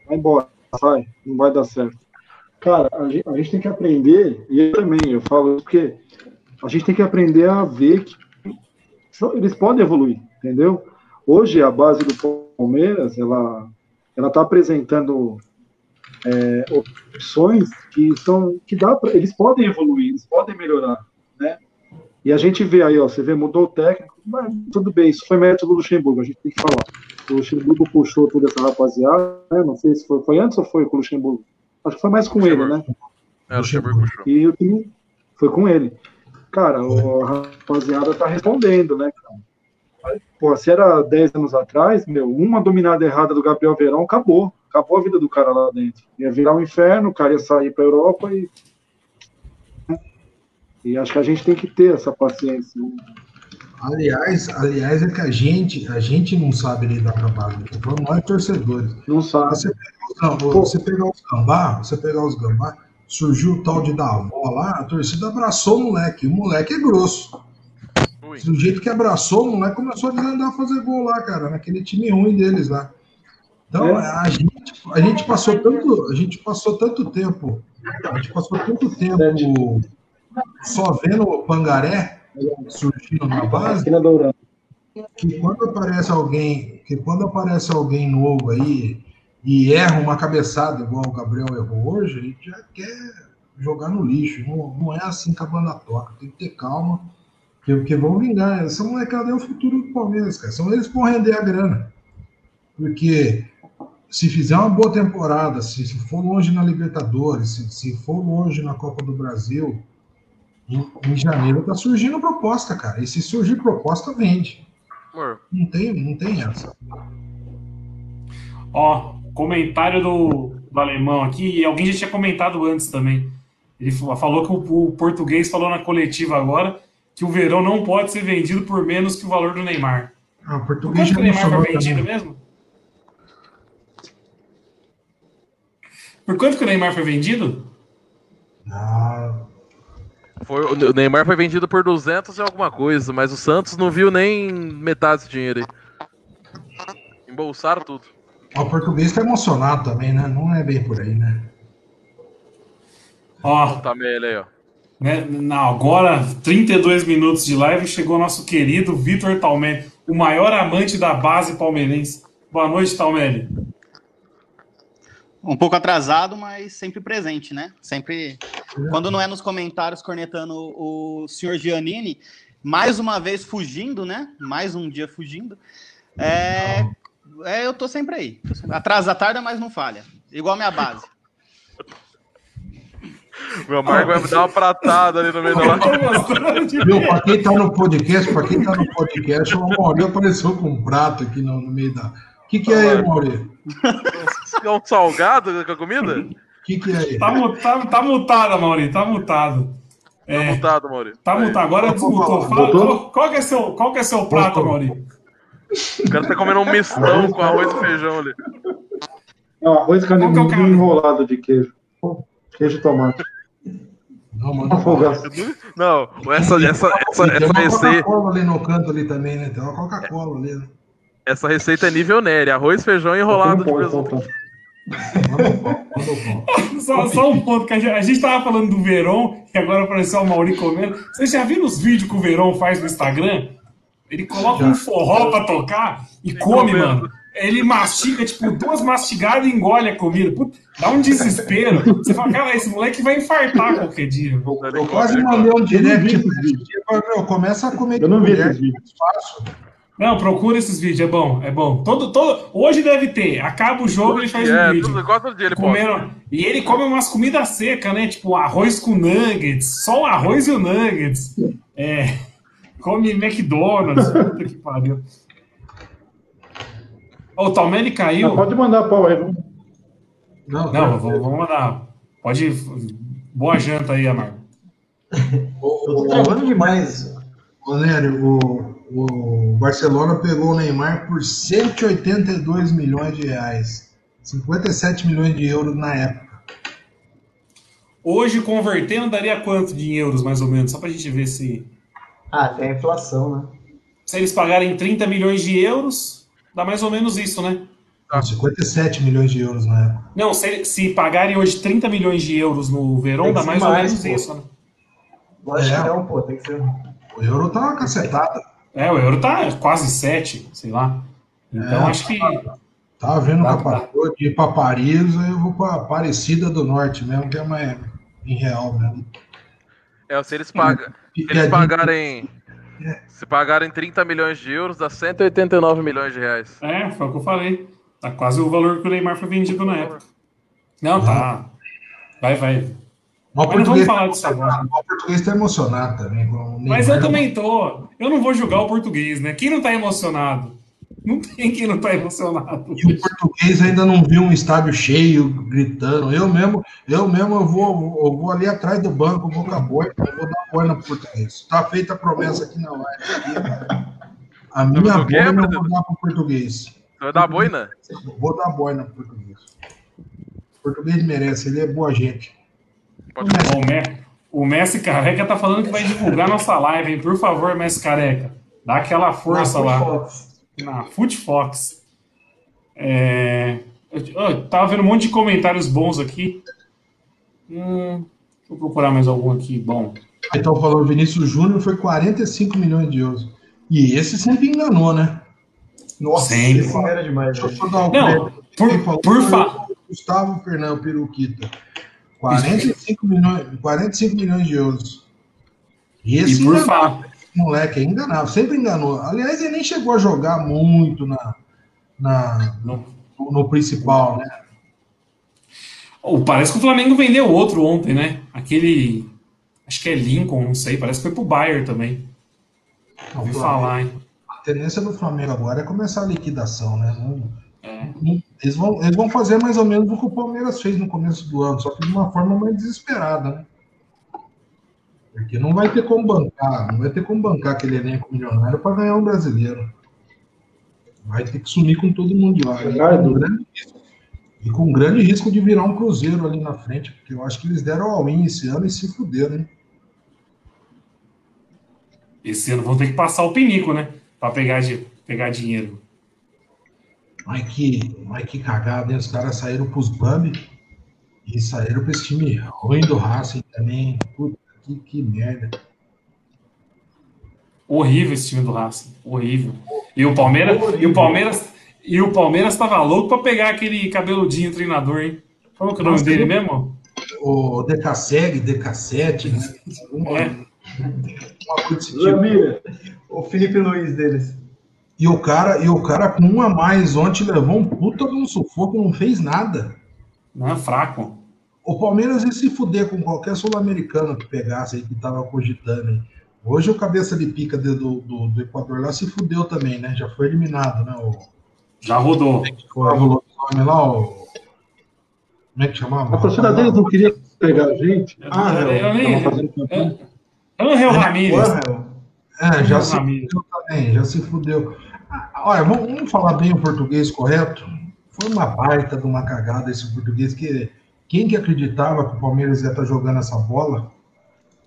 Vai embora, sai, não vai dar certo. Cara, a gente, a gente tem que aprender, e eu também, eu falo porque a gente tem que aprender a ver que eles podem evoluir, entendeu? Hoje a base do Palmeiras, ela ela está apresentando é, opções que são que dá pra, eles podem evoluir, eles podem melhorar, né? E a gente vê aí, ó, você vê mudou o técnico, mas tudo bem, isso foi mérito do Luxemburgo, a gente tem que falar. O Luxemburgo puxou toda essa rapaziada, né? não sei se foi, foi antes ou foi com o Luxemburgo. Acho que foi mais com ele, né? É, o Luxemburgo puxou. E o time foi com ele. Cara, a rapaziada tá respondendo, né, cara? Pô, se era 10 anos atrás, meu, uma dominada errada do Gabriel Verão, acabou. Acabou a vida do cara lá dentro. Ia virar um inferno, o cara ia sair pra Europa e. E acho que a gente tem que ter essa paciência. né? Aliás, aliás, é que a gente, a gente não sabe lidar com a base. Falando nós torcedores. Não sabe. Você pegar, os, você pegar os gambá, você pegar os gambá, surgiu o tal de da avó lá, a torcida abraçou o moleque. O moleque é grosso. Ui. Do jeito que abraçou, o moleque começou a desandar a fazer gol lá, cara, naquele time ruim deles lá. Então, É. a, gente, a gente passou tanto, a gente passou tanto tempo, a gente passou tanto tempo só vendo o Pangaré surgindo na base, que quando aparece alguém, que quando aparece alguém novo aí e erra uma cabeçada igual o Gabriel errou hoje, a gente já quer jogar no lixo. Não, não é assim que a banda toca. Tem que ter calma, porque, porque vão vingar. Essa molecada é o futuro do Palmeiras, cara. São eles que vão render a grana. Porque se fizer uma boa temporada, se, se for longe na Libertadores, se, se for longe na Copa do Brasil, em, em janeiro tá surgindo proposta, cara. E se surgir proposta, vende. Amor, Não tem, não tem essa. Ó, comentário do, do alemão aqui, e alguém já tinha comentado antes também. Ele fa- falou que o, o português falou na coletiva agora que o Verão não pode ser vendido por menos que o valor do Neymar. Ah, o Por português quanto que já o Neymar foi vendido também. mesmo? Por quanto que o Neymar foi vendido? Ah, foi, o Neymar foi vendido por 200 e alguma coisa, mas o Santos não viu nem metade desse dinheiro aí. Embolsaram tudo. o português tá emocionado também, né? Não é bem por aí, né? Ó, Tá ele aí, ó. Né, não, agora, 32 minutos de live, chegou nosso querido Vitor Talmelli, o maior amante da base palmeirense. Boa noite, Talmelli. Um pouco atrasado, mas sempre presente, né? Sempre. Quando não é nos comentários cornetando o senhor Giannini, mais uma vez fugindo, né? Mais um dia fugindo. É, é, eu tô sempre aí. Atrasa tarde, mas não falha. Igual minha base. Meu Marco vai me dar uma pratada ali no meio da live. ver. pra quem tá no podcast, pra quem tá no podcast, o Mauri apareceu com um prato aqui no, no meio da. O que, que é aí, Mauri? É um salgado com a comida? O que, que é aí? Tá, mu- tá, tá mutada, Mauri, tá mutado. Tá É, mutado, tá Aí. mutado. Agora desmutou. Fala, qual, qual que é seu, qual que é seu prato, Voltou. Mauri? O cara tá comendo um mistão com arroz e feijão ali. Não, arroz é o carne cara? enrolado de queijo. Queijo e tomate. Não, manda Afogaço. Não, essa, essa, essa, Tem essa, uma receita, Coca-Cola ali no canto ali também, né? Tem uma Coca-Cola ali, né? essa receita é nível Nery. Arroz, feijão e enrolado de presunto. faltar. Manda o pau, manda o pau. Só, só um ponto, que a gente, a gente tava falando do Verón e agora apareceu o Mauri comendo. Vocês já viram os vídeos que o Verón faz no Instagram? Ele coloca um forró pra tocar e come, comendo. mano. Ele mastiga, tipo, duas mastigadas e engole a comida. Puta, dá um desespero. Você fala, cara, esse moleque vai infartar qualquer dia. Eu quase mandei um direct. Meu, começa a comer Eu não vi vídeos. fácil. Não, procura esses vídeos, é bom, é bom. Todo, todo, hoje deve ter. Acaba o jogo, ele faz um É, vídeo. tudo, quase todo dia ele. Comeram, e ele come umas comidas secas, né? Tipo arroz com nuggets, só o arroz e o nuggets. É, come McDonald's, puta que pariu. O Talmelli caiu. Não, pode mandar pau aí. vamos. Não, Não, vamos, vamos mandar. Pode. Boa janta aí, Amar. Eu tô travando demais. Ô, o, o Barcelona pegou o Neymar por 182 milhões de reais. 57 milhões de euros na época. Hoje, convertendo, daria quanto de euros, mais ou menos? Só pra gente ver se. Ah, tem a inflação, né? Se eles pagarem 30 milhões de euros, dá mais ou menos isso, né? Não, 57 milhões de euros na época. Não, se, se pagarem hoje 30 milhões de euros no Verão, que dá ser mais ou mais, menos pô. isso, né? Lógico É. que não, pô, tem que ser. O euro tá uma cacetada. É, o euro tá quase 7, sei lá. Então É, acho que. Tava vendo Tá, o patroa de ir pra Paris, aí eu vou pra Aparecida do Norte mesmo, que é mais em real mesmo. É, se eles pagam. Se eles pagarem. Se pagarem 30 milhões de euros, dá 189 milhões de reais. É, foi o que eu falei. Tá quase o valor que o Neymar foi vendido na época. Não, tá. Vai, vai. Mas o Mas não vamos português, falar disso agora. o português tá emocionado também. Mas eu também tô. Eu não vou julgar o português, né? Quem não tá emocionado? Não tem quem não tá emocionado. E o português ainda não viu um estádio cheio, gritando. Eu mesmo, eu mesmo eu vou, eu vou ali atrás do banco, vou com a boina, eu vou dar boina pro português. Tá feita a promessa aqui na live. A minha do quê, boina eu vou dar pro português. Você vai dar boina? Vou dar boina pro português. O português merece, ele é boa gente. Pode O, Me- o Messi Careca tá falando que vai divulgar nossa live, hein? Por favor, Messi Careca. Dá aquela força lá. Na Foot Fox. É... Eu, eu tava vendo um monte de comentários bons aqui. Hum, deixa eu procurar mais algum aqui. Bom. Então falou Vinícius Júnior foi 45 milhões de euros. E esse sempre enganou, né? Nossa, Sempre. esse era demais, Deixa eu só dar o Não, por- falou por fa- Gustavo Fernando Peruquita. 45 milhões, 45 milhões de euros. E E esse por esse moleque enganava, sempre enganou. Aliás, ele nem chegou a jogar muito na, na, Não. no, no principal, né? Oh, parece que o Flamengo vendeu outro ontem, né? Aquele. Acho que é Lincoln, não sei. Parece que foi pro Bayern também. Ouvi O Flamengo- falar, hein? A tendência do Flamengo agora é começar a liquidação, né? Não- É. não- eles, vão, eles vão fazer mais ou menos o que o Palmeiras fez no começo do ano, só que de uma forma mais desesperada, né? Porque não vai ter como bancar, não vai ter como bancar aquele elenco milionário para ganhar um brasileiro. Vai ter que sumir com todo mundo de lá. E com, grande risco, e com grande risco de virar um cruzeiro ali na frente, porque eu acho que eles deram all-in esse ano e se fuderam, hein? Esse ano vão ter que passar o pinico, né? Pra pegar, de, pegar dinheiro. Mas que, mas que cagada, hein? Os caras saíram pros Bambi e saíram pra esse time ruim do Racing também. Puta, que, que merda. Horrível esse time do Racing. Horrível. E o Palmeiras. Horrível. E o Palmeiras. E o Palmeiras tava louco pra pegar aquele cabeludinho treinador, hein? Qual que é o nome dele mesmo? O DK7, DK7, né? Uma, É. uma coisa desse tipo. O Felipe Luiz deles. E o cara, e o cara com um a mais ontem levou um puta de um sufoco, não fez nada. Não é fraco. O Palmeiras ia se fuder com qualquer sul-americano que pegasse aí, que tava cogitando aí. Hoje o cabeça de pica de- do, do, do Equador lá se fudeu também, né? Já foi eliminado, né? O, Já rodou. Como é que chamava? A torcida deles não queria pegar a gente. Ah, eu, não. eu campanha. Angel Ramírez. Porra, É, já se Ramírez. fudeu também, já se fudeu. Ah, Olha, vamos, vamos falar bem o português correto? Foi uma baita de uma cagada esse português que. Quem que acreditava que o Palmeiras ia estar jogando essa bola?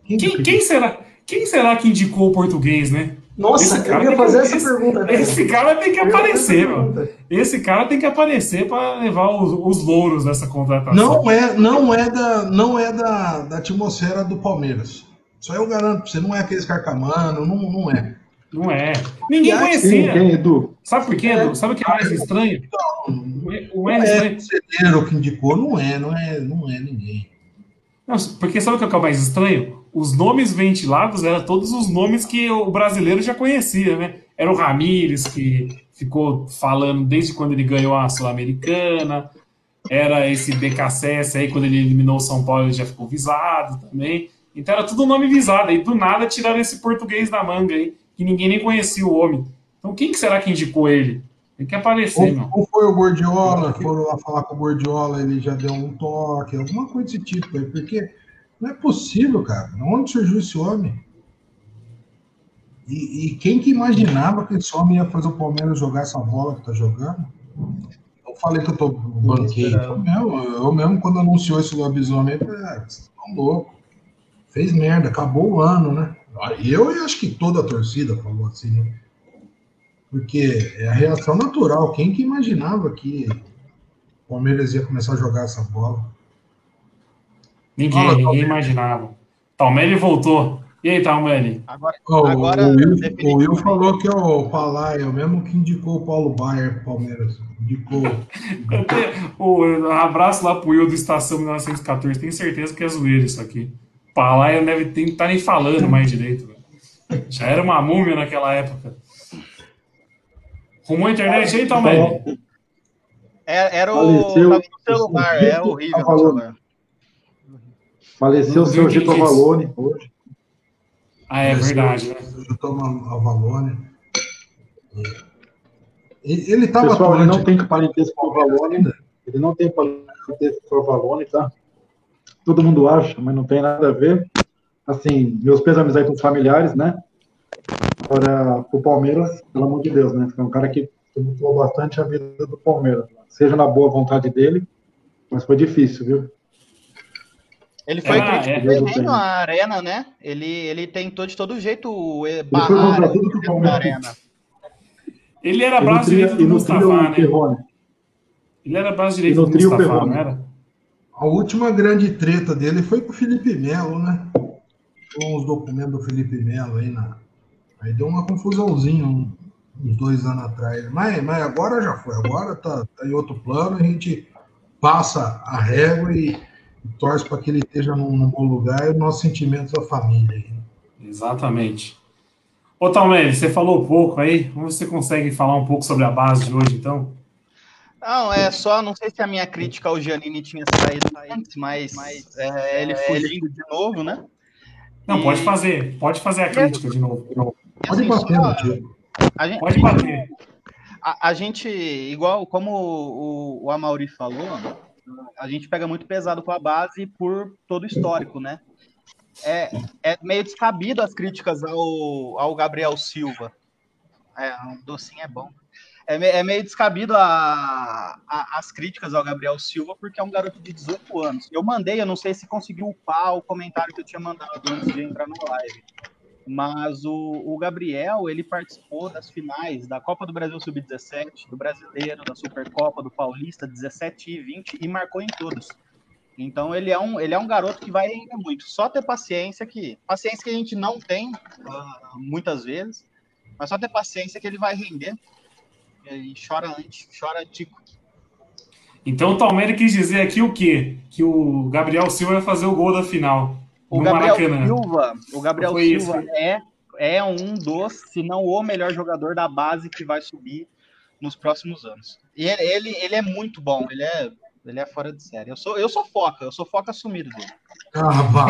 Quem que Quem, quem será, quem será que indicou o português, né? Nossa, Esse eu cara ia tem fazer que- essa esse- pergunta. né? Esse cara tem que Eu ia aparecer, mano. Esse cara tem que aparecer pra levar os, os louros dessa contratação. Não é, não é da, não é da, da atmosfera do Palmeiras. Aí eu garanto pra você, não é aqueles carcamano, não, não é. Não é. Ninguém Quem, conhecia. Quem, quem, Edu? Sabe por quê, Edu? Sabe o que é mais estranho? O Não é que indicou, não é, não é, não é ninguém. Não, porque sabe o que é o mais estranho? Os nomes ventilados eram todos os nomes que o brasileiro já conhecia, né? Era o Ramires, que ficou falando desde quando ele ganhou a Sul-Americana. Era esse BKSS aí, quando ele eliminou o São Paulo, ele já ficou visado também. Então era tudo nome visado. Aí do nada tiraram esse português da manga aí, que ninguém nem conhecia o homem. Então quem que será que indicou ele? Tem que aparecer, meu. Ou, ou foi o Gordiola, foram lá falar com o Gordiola, ele já deu um toque, alguma coisa desse tipo aí, porque não é possível, cara. De onde surgiu esse homem? E, e quem que imaginava que esse homem ia fazer o Palmeiras jogar essa bola que tá jogando? Eu falei que eu tô banquei. Eu mesmo, eu mesmo, quando anunciou esse lobisomem, eu falei, ah, vocês estão loucos. Fez merda, acabou o ano, né? Eu e acho que toda a torcida falou assim, né? Porque é a reação natural. Quem que imaginava que o Palmeiras ia começar a jogar essa bola? Ninguém, Fala, ninguém imaginava. Talmelli voltou. E aí, Talmelli? Agora, Ó, agora o, Will, o Will falou que é o Palaio, mesmo que indicou o Paulo Baier pro Palmeiras. Indicou. O- um abraço lá pro Will do Estação 1914. Tenho certeza que é zoeira isso aqui. Palaia não deve estar nem falando mais direito. velho. Já era uma múmia naquela época. Rumou a internet aí, Talmelli? É- Era o. Faleceu. Tava no celular, é horrível celular. Faleceu o seu Gito. Avalone hoje. Ah, é verdade, né? Eu tomo a Valônia. Ele ele tava Pessoal, ele não tem parentesco com o Avalone. Ele não tem parentesco com o Avalone, tá? Todo mundo acha, mas não tem nada a ver. Assim, meus pêsames aí os familiares, né? Agora, o Palmeiras, pelo amor de Deus, né? É um cara que tumultuou bastante a vida do Palmeiras. Seja na boa vontade dele, mas foi difícil, viu? Ele foi Ah, crítico é. terreno à arena, né? Ele, ele tentou de todo jeito eh, foi barrar a tudo que o Palmeiras arena. Ele era braço direito e do Mustafa, né? Perrone. Ele era braço direito E do Mustafa, Perrone. não era? A última grande treta dele foi com o Felipe Melo, né? Com os documentos do Felipe Melo aí na. Aí deu uma confusãozinha uns dois anos atrás. Mas, mas agora já foi. Agora tá, tá em outro plano, a gente passa a régua e, e torce para que ele esteja num, num bom lugar e o nosso sentimento da família aí. Exatamente. Ô, Talmelli, você falou pouco aí. Vamos ver se você consegue falar um pouco sobre a base de hoje, então. Não, é só, não sei se a minha crítica ao Giannini tinha saído antes, mas, é, ele fugindo de novo, né? Não, E- pode fazer. Pode fazer a crítica de novo. Pode Assim, bater, só- a gente, Pode bater. a, a gente, igual como o, o Amauri falou, a gente pega muito pesado com a base por todo o histórico, né? É, é meio descabido as críticas ao, ao Gabriel Silva. É, um docinho é bom. É, é meio descabido a, a- as críticas ao Gabriel Silva, porque é um garoto de 18 anos. Eu mandei, eu não sei se conseguiu upar o comentário que eu tinha mandado antes de entrar na live. Mas o, o Gabriel, ele participou das finais da Copa do Brasil Sub-17, do Brasileiro, da Supercopa, do Paulista, 17 e 20, e marcou em todos. Então ele é um, ele é um garoto que vai render muito. Só ter paciência que. Paciência que a gente não tem ah, muitas vezes, mas só ter paciência que ele vai render. E chora antes, chora tico. Então o Talmelli quis dizer aqui o quê? Que o Gabriel Silva ia fazer o gol da final. O Gabriel Maracanã. Silva, o Gabriel Foi isso, Silva é, é um dos, se não o melhor jogador da base que vai subir nos próximos anos. E ele, ele, ele é muito bom, ele é, ele é fora de série. Eu sou, eu sou foca, eu sou foca assumido dele. Ah, vá.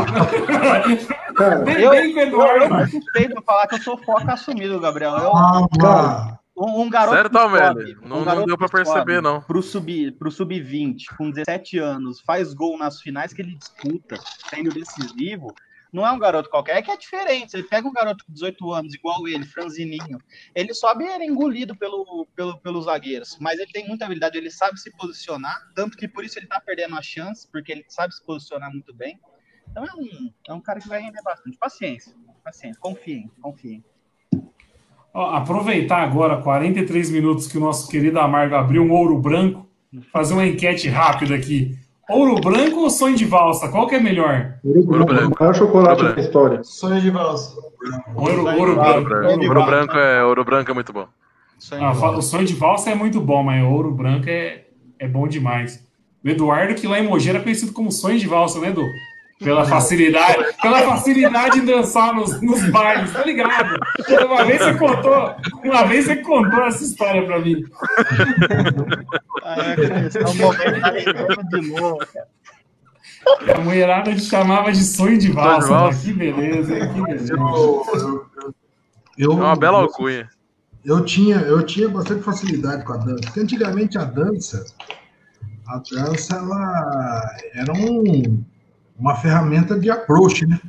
Eu- bem, Eu, eu suspeito falar que eu sou foca assumido, Gabriel. Eu, Ah. Um, um garoto Sério, Talmelli? sobe, Não- um não deu pra perceber, não. Pro sub pro sub-20, com 17 anos, faz gol nas finais que ele disputa, sendo decisivo. Não é um garoto qualquer, é que é diferente. Você pega um garoto com 18 anos, igual ele, franzininho, ele sobe e ele é engolido pelo, pelo, pelos zagueiros. Mas ele tem muita habilidade, ele sabe se posicionar, tanto que por isso ele tá perdendo a chance, porque ele sabe se posicionar muito bem. Então é um, é um cara que vai render bastante. Paciência, paciência, confiem, confiem. Aproveitar agora 43 minutos que o nosso querido Amargo abriu um ouro branco, fazer uma enquete rápida aqui. Ouro branco ou sonho de valsa? Qual que é melhor? Ouro Ouro branco, branco. o maior chocolate Ouro da branco. história. Sonho de valsa. Ouro, ouro de branco. valsa. Ouro Ouro branco é, ouro branco é muito bom. Sonho Ah, o sonho de valsa é muito bom, mas ouro branco é, é bom demais. O Eduardo, que lá em Mogi era conhecido como sonho de valsa, né, Edu? Pela facilidade, pela facilidade em dançar nos, nos bailes, tá ligado? Uma vez você contou, uma vez você contou essa história pra mim. Ah, é, um momento de novo, cara. A mulherada te chamava de sonho de valsa. Né? Que beleza, hein? Que beleza. Eu, eu, eu, É uma bela alcunha. eu tinha, eu tinha bastante facilidade com a dança. Porque antigamente a dança, a dança ela era um, uma ferramenta de approach, né?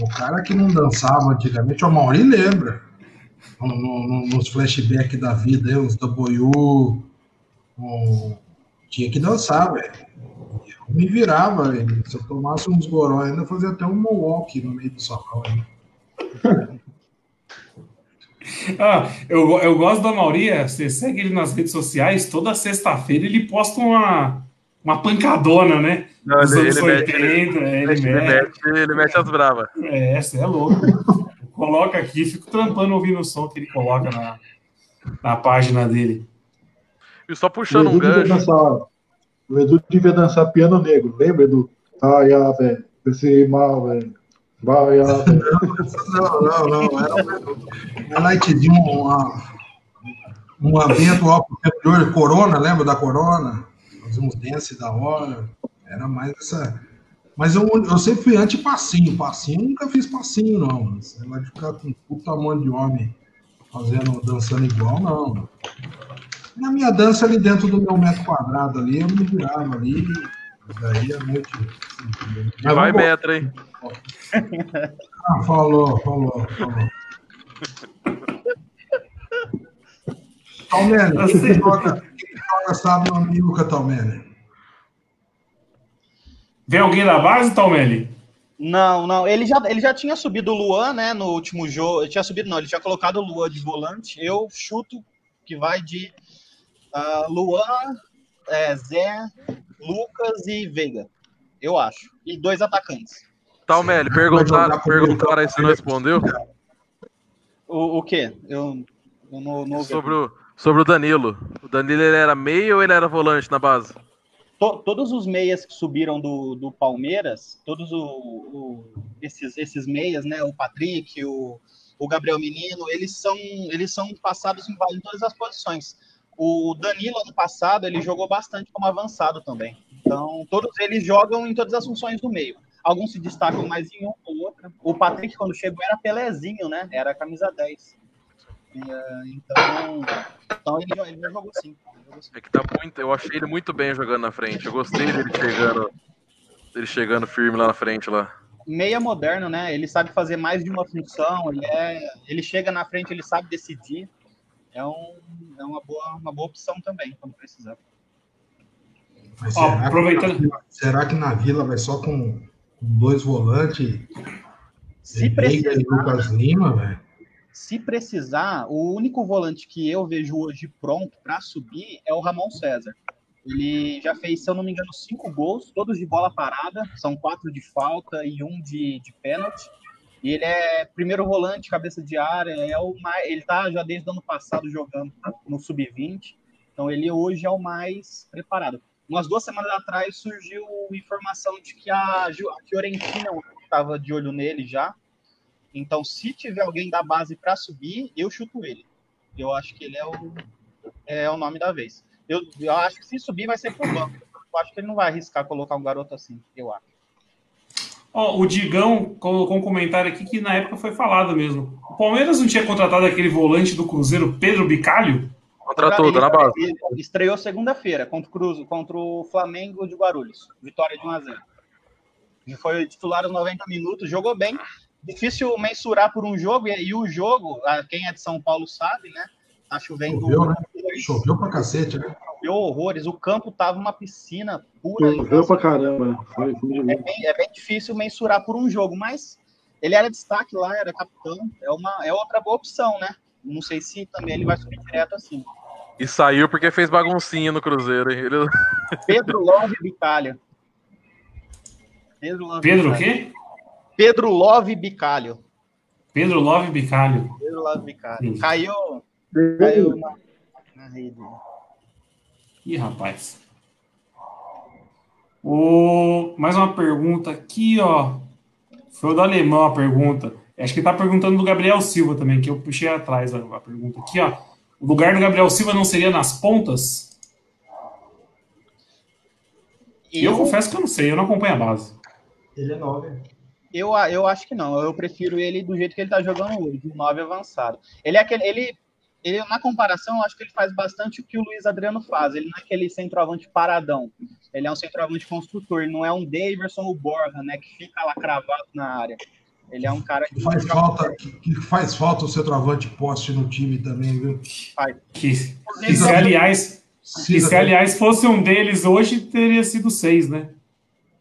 O, o cara que não dançava antigamente, o Mauri lembra. No- no- nos flashbacks da vida, os W, o- tinha que dançar, velho. me virava, velho. Se eu tomasse uns goró ainda, eu fazia até um walk no meio do salão. Aí. Ah, eu, eu gosto da Mauri, você segue ele nas redes sociais, toda sexta-feira ele posta uma, uma pancadona, né? Não, Dos ele, anos ele, mete, 80, ele, ele mete, ele, mete. mete, ele mete as bravas. É, você é louco. Coloca aqui, fico trampando ouvindo o som que ele coloca na, na página dele. E só O puxando um gancho. dançar, o Edu devia dançar piano negro, lembra, Edu? Ai, ah, velho, esse mal, velho. Vai, ah. Não, não, não. Era um highlightzinho, uma, um ó, protetor Corona, lembra da Corona? Dance da hora. Era mais essa. Mas eu, eu sempre fui anti-passinho. Passinho, eu nunca fiz passinho, não. Esse negócio de ficar com puta tamanho de homem fazendo, dançando igual, não. Na minha dança ali dentro do meu metro quadrado ali, eu me virava ali. Daí a noite. assim, E vai metro, hein? ah, falou, falou, falou. Quem que joga, joga sábado no Miuca, Talmene? Vem alguém da base, Talmelli? Não, não. Ele já, ele já tinha subido o Luan, né? No último jogo. Ele tinha subido, não. Ele tinha colocado o Luan de volante. Eu chuto que vai de ah, Luan, é, Zé, Lucas e Veiga. Eu acho. E dois atacantes. Talmelli, perguntaram, perguntaram aí se não respondeu. O, o quê? Eu, eu não, não ouvi. Sobre o, sobre o Danilo. O Danilo ele era meio ou ele era volante na base? To- todos os meias que subiram do, do Palmeiras, todos o, o- esses, esses meias, né? O Patrick, o, o Gabriel Menino, eles são, eles são passados em, todas as posições. O Danilo, ano passado, ele jogou bastante como avançado também. Então, todos eles jogam em todas as funções do meio. Alguns se destacam mais em uma ou outra. O Patrick, quando chegou, era Pelezinho, né? Era camisa 10. Então, então ele, ele jogou sim. Ele jogou sim. É que tá muito. Eu achei ele muito bem jogando na frente. Eu gostei dele chegando. Dele chegando firme lá na frente lá. meia moderno, né? Ele sabe fazer mais de uma função, ele, é, ele chega na frente, ele sabe decidir. É, um, é uma, boa, uma boa opção também, quando precisar. Mas Ó, será, aproveitando- que será que na Vila vai só com, com dois volantes? Se e precisar, Lucas Lima, velho? Se precisar, o único volante que eu vejo hoje pronto para subir é o Ramon César. Ele já fez, se eu não me engano, cinco gols, todos de bola parada, são quatro de falta e um de, de pênalti. E ele é primeiro volante, cabeça de área, é o mais, ele tá já desde o ano passado jogando no sub-20, então ele hoje é o mais preparado. Umas duas semanas atrás surgiu informação de que a, a Fiorentina estava de olho nele já, então, se tiver alguém da base para subir, eu chuto ele. Eu acho que ele é o, é o nome da vez. Eu, eu acho que se subir vai ser pro banco. Eu acho que ele não vai arriscar colocar um garoto assim, eu acho. Ó, o Digão colocou um comentário aqui que na época foi falado mesmo. O Palmeiras não tinha contratado aquele volante do Cruzeiro, Pedro Bicalho? Contratou, tá na base. Ele estreou segunda-feira contra o Cruz, contra o Flamengo de Guarulhos. Vitória de 1 a 0. Ele foi titular aos 90 minutos, jogou bem. Difícil mensurar por um jogo, e, e o jogo, a- quem é de São Paulo sabe, né? Tá chovendo Choveu, né? Choveu pra cacete, né? choveu horrores. O campo tava uma piscina pura. então, Choveu pra caramba. Foi, foi é, bem, é bem difícil mensurar por um jogo, mas ele era destaque lá, era capitão. É, uma, é outra boa opção, né? Não sei se também ele vai subir direto assim. E saiu porque fez baguncinha no Cruzeiro, hein? Ele... Pedro Love Bicalho. Pedro Love Pedro o quê? Pedro Love Bicalho. Pedro Love Bicalho. Pedro Love Bicalho. Sim. Caiu, caiu na, na rede. Ih, rapaz. O... Mais uma pergunta aqui, ó. Foi o do alemão a pergunta. Acho que ele tá perguntando do Gabriel Silva também, que eu puxei atrás a, a pergunta aqui, ó. O lugar do Gabriel Silva não seria nas pontas? Eu, confesso que eu não sei, eu não acompanho a base. Ele é 9. Eu, eu acho que não. Eu prefiro ele do jeito que ele tá jogando hoje, o 9 avançado. Ele é aquele. Ele, ele, na comparação, eu acho que ele faz bastante o que o Luiz Adriano faz. Ele não é aquele centroavante paradão. Ele é um centroavante construtor. Ele não é um Daverson ou Borja, né? Que fica lá cravado na área. Ele é um cara que Que faz falta, que, que faz falta o centroavante poste no time também, viu? Que, que se, aliás, que se, aliás, fosse um deles hoje, teria sido seis, né?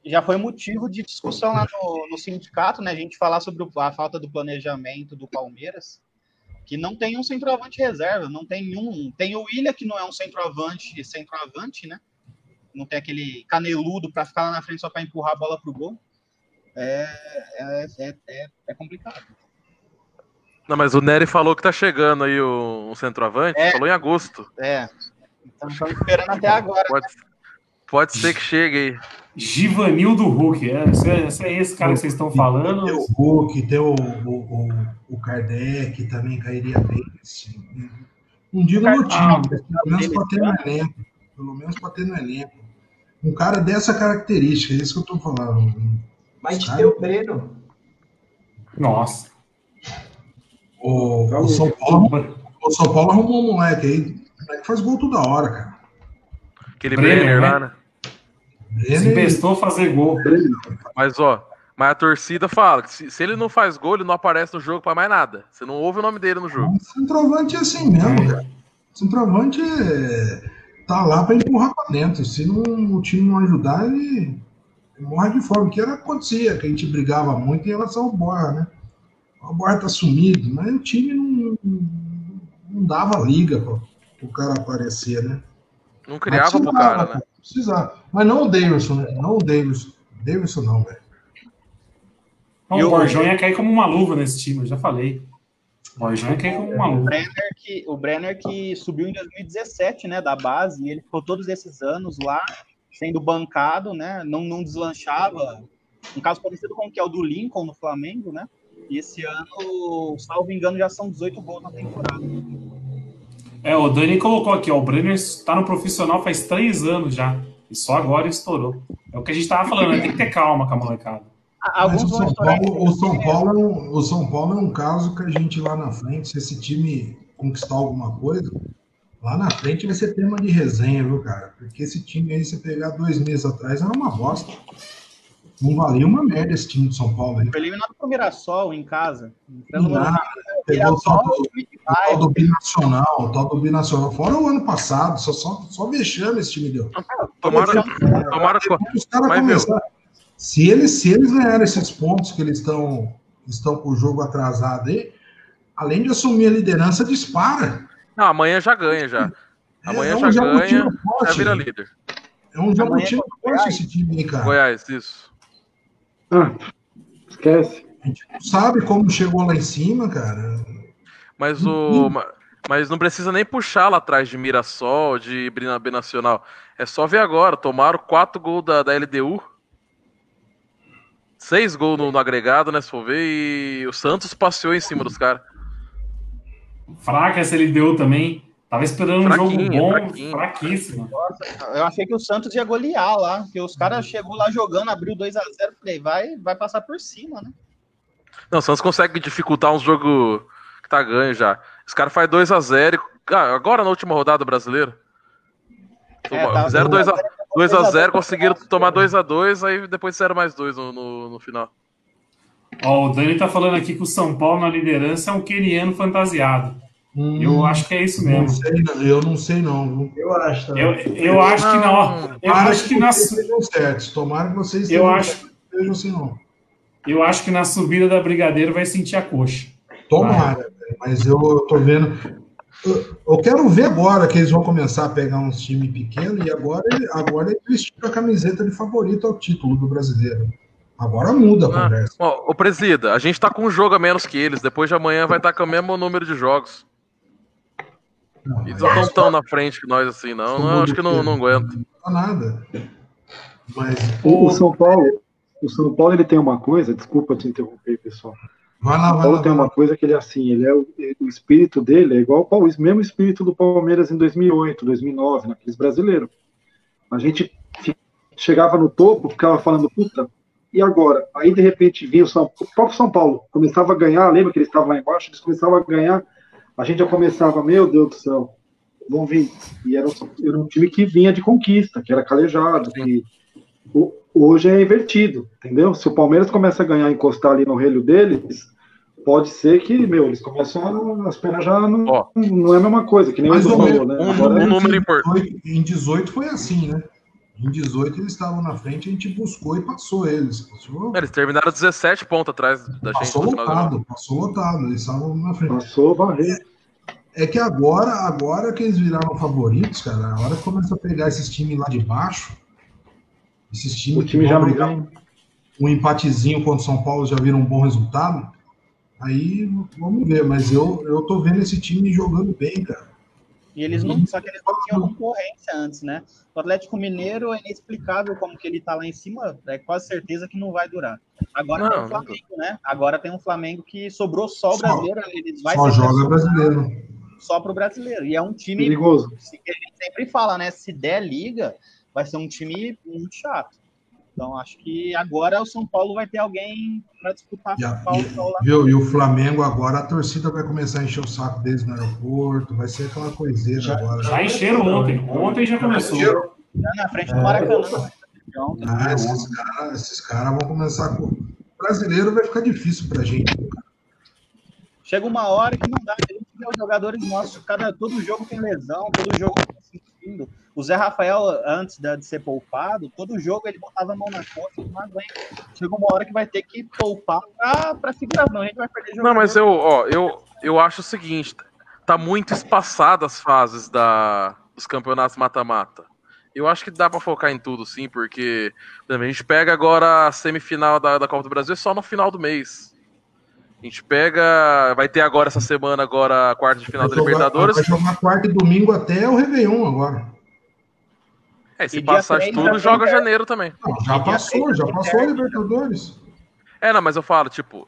Já foi motivo de discussão lá no, no sindicato, né? A gente falar sobre o- a falta do planejamento do Palmeiras, que não tem um centroavante reserva, não tem um. Tem o William, que não é um centroavante, centroavante, né? Não tem aquele caneludo para ficar lá na frente só para empurrar a bola pro gol. É, é, é, é, é complicado. Não, mas o Nery falou que tá chegando aí o, um centroavante. É. Falou em agosto. É. Então estamos esperando até agora. Pode, pode ser que chegue aí. Givanildo Hulk. É, esse, é, esse é esse cara que vocês estão falando. Tem o Hulk, tem o, o, o, o Kardec, também cairia bem. assim. Não digo no time, mas pelo menos para ter no elenco. Pelo menos para ter no elenco. Um cara dessa característica, é isso que eu tô falando. Mas Cara. tem o Breno. Nossa. O, o São Paulo, o São Paulo arrumou um moleque aí. O moleque faz gol toda hora, cara. Aquele Brenner, Brenner, né? lá, né? Se Ele, emprestou a fazer gol. Mas, ó, mas a torcida fala que se, se ele não faz gol, ele não aparece no jogo pra mais nada. Você não ouve o nome dele no jogo. o centroavante é assim mesmo, cara. O centroavante é, tá lá para empurrar para dentro. Se não, o time não ajudar, ele, morre de fome. Que era acontecia, que a gente brigava muito em relação ao Borra, né? O Borra tá sumido, mas o time não, não dava liga para o cara aparecer, né? Não criava pro cara, né? Precisava. Mas não o Davidson, né? Não o Davidson. Davidson não, velho. E o o- Borjão ia cair como uma luva nesse time, eu já falei. O Borjão ia cair como uma O luva. Brenner, que, o Brenner que subiu em 2017, né, da base, e ele ficou todos esses anos lá, sendo bancado, né, não, não deslanchava. Um caso parecido com o que é o do Lincoln no Flamengo, né, e esse ano, salvo engano, já são 18 gols na temporada. É, o Dani colocou aqui, ó. O Brenner tá no profissional faz três anos já. E só agora estourou. É o que a gente tava falando, né? Tem que ter calma com a molecada. Mas o São. Paulo, o, São Paulo é um, o São Paulo é um caso que a gente lá na frente, se esse time conquistar alguma coisa, lá na frente vai ser tema de resenha, viu, cara? Porque esse time aí, você pegar dois meses atrás, era uma bosta. Não valia uma merda esse time de São Paulo aí. Foi eliminado pro Mirassol em casa. Pelo Nada, pegou o tal do, o tal bairro. do binacional, o tal do binacional. Fora o ano passado, só, só, só vexame esse time deu. Tomara, tomara que. Os caras começaram. Se eles, se eles ganharem esses pontos que eles estão estão com o jogo atrasado aí, além de assumir a liderança, dispara. Não, amanhã já ganha já. Amanhã é um já ganha, Já forte. vira líder. É um Jabutino contra o forte Goiás. esse time aí, cara. Goiás, isso. Ah, esquece. A gente não sabe como chegou lá em cima, cara. Mas Uhum. o. ma- Mas não precisa nem puxar lá atrás de Mirassol, de Brina- Binacional. É só ver agora. Tomaram quatro gols da, da LDU. Seis gols no, no agregado, né? Se for ver. E o Santos passeou em cima dos caras. Fraca essa LDU também. Tava esperando um jogo bom, fraquinha. fraquíssimo. Eu achei que o Santos ia golear lá, porque os caras chegou lá jogando, abriu 2 a 0 falei, vai, vai passar por cima, né? Não, o Santos consegue dificultar uns jogos que tá ganho já. Os caras fazem 2x0. Ah, agora na última rodada brasileira. É, tá- Fizeram 2x0, 2x0, conseguiram tomar 2x2, aí depois fizeram mais dois no, no, no final. Ó, o Dani tá falando aqui que o São Paulo na liderança é um queniano fantasiado. Hum, Eu acho que é isso não mesmo. sei, não. eu não sei não. viu? Eu acho também. Eu, eu acho que não. Eu Tomara acho que na, vocês estejam certos. Tomara que vocês eu estejam acho, estejam assim, não. Eu acho que na subida da Brigadeiro vai sentir a coxa. Tomara, velho, mas eu tô vendo. Eu, eu quero ver agora que eles vão começar a pegar uns times pequenos e agora, agora eles vestiram a camiseta de favorito ao título do brasileiro. Agora muda a Ah, conversa. Ó, ô Presida, a gente tá com um jogo a menos que eles. Depois de amanhã vai estar com o mesmo número de jogos. Não, Eles não estão tão na frente que nós assim, não. não acho que não, não aguenta. não dá nada. Mas O, o São Paulo, o São Paulo ele tem uma coisa, desculpa te interromper, pessoal. vai lá, O Paulo lá. tem lá. uma coisa que ele é assim, ele é o, o espírito dele é igual ao mesmo espírito do Palmeiras em 2008, 2009, naqueles brasileiros. A gente chegava no topo, ficava falando, puta, e agora? Aí de repente vinha o, São, o próprio São Paulo, começava a ganhar, lembra que eles estavam lá embaixo, eles começavam a ganhar, a gente já começava, meu Deus do céu, vão vir. E era, um- era um time que vinha de conquista, que era calejado, que o- hoje é invertido, entendeu? Se o Palmeiras começa a ganhar, encostar ali no relho deles, pode ser que, meu, eles começam a, as pernas já não, Ó. não é a mesma coisa, que nem Mas o falou, né? um- Agora um é- número em importante. 18 Em 18 foi assim, né? Em 18 eles estavam na frente, a gente buscou e passou eles. Passou, Eles terminaram 17 pontos atrás da gente passou ano. lotado, passou lotado. Eles estavam na frente. Passou, varreu. É que agora, agora que eles viraram favoritos, cara, a hora que começa a pegar esses times lá de baixo, esses times O time que já não brigar vem. um empatezinho contra o São Paulo já vira um bom resultado, aí vamos ver. Mas eu, eu tô vendo esse time jogando bem, cara. E eles não, só que eles não tinham concorrência antes, né? O Atlético Mineiro é inexplicável como que ele tá lá em cima, é quase certeza que não vai durar. Agora Não, tem o não Flamengo, né? Agora tem um Flamengo que sobrou só o brasileiro, eles vai Só ser joga brasileiro. só pro brasileiro. E é um time Perigoso. que a gente sempre fala, né? Se der liga, vai ser um time muito chato. Então acho que agora o São Paulo vai ter alguém para disputar E, com a- o Paulo e- viu? E o Flamengo agora, a torcida vai começar a encher o saco deles no aeroporto, vai ser aquela coiseira Já- agora. Já encheram ontem. Ontem já começou. Lá na frente do Maracanã. Então, Ah, esses caras caras vão começar com. O brasileiro vai ficar difícil pra gente. Chega uma hora que não dá. A gente vê os jogadores nossos, cada, todo jogo tem lesão, todo jogo sentindo. O Zé Rafael, antes de ser poupado, todo jogo ele botava a mão na conta não aguenta. Chega uma hora que vai ter que poupar pra, pra segurar, não a gente vai perder jogo. Não, mas eu, ó, eu, eu acho o seguinte, tá muito espaçado as fases da, dos campeonatos mata-mata. Eu acho que dá pra focar em tudo, sim, porque por exemplo, a gente pega agora a semifinal da, da Copa do Brasil é só no final do mês. A gente pega. Vai ter agora essa semana agora a quarta de final Vai da jogar- Libertadores. Vai jogar quarta e domingo até o Réveillon agora. É, se E passar de tudo, joga tem- janeiro também. Não, já passou, já passou a. Libertadores. É, não, mas eu falo, tipo,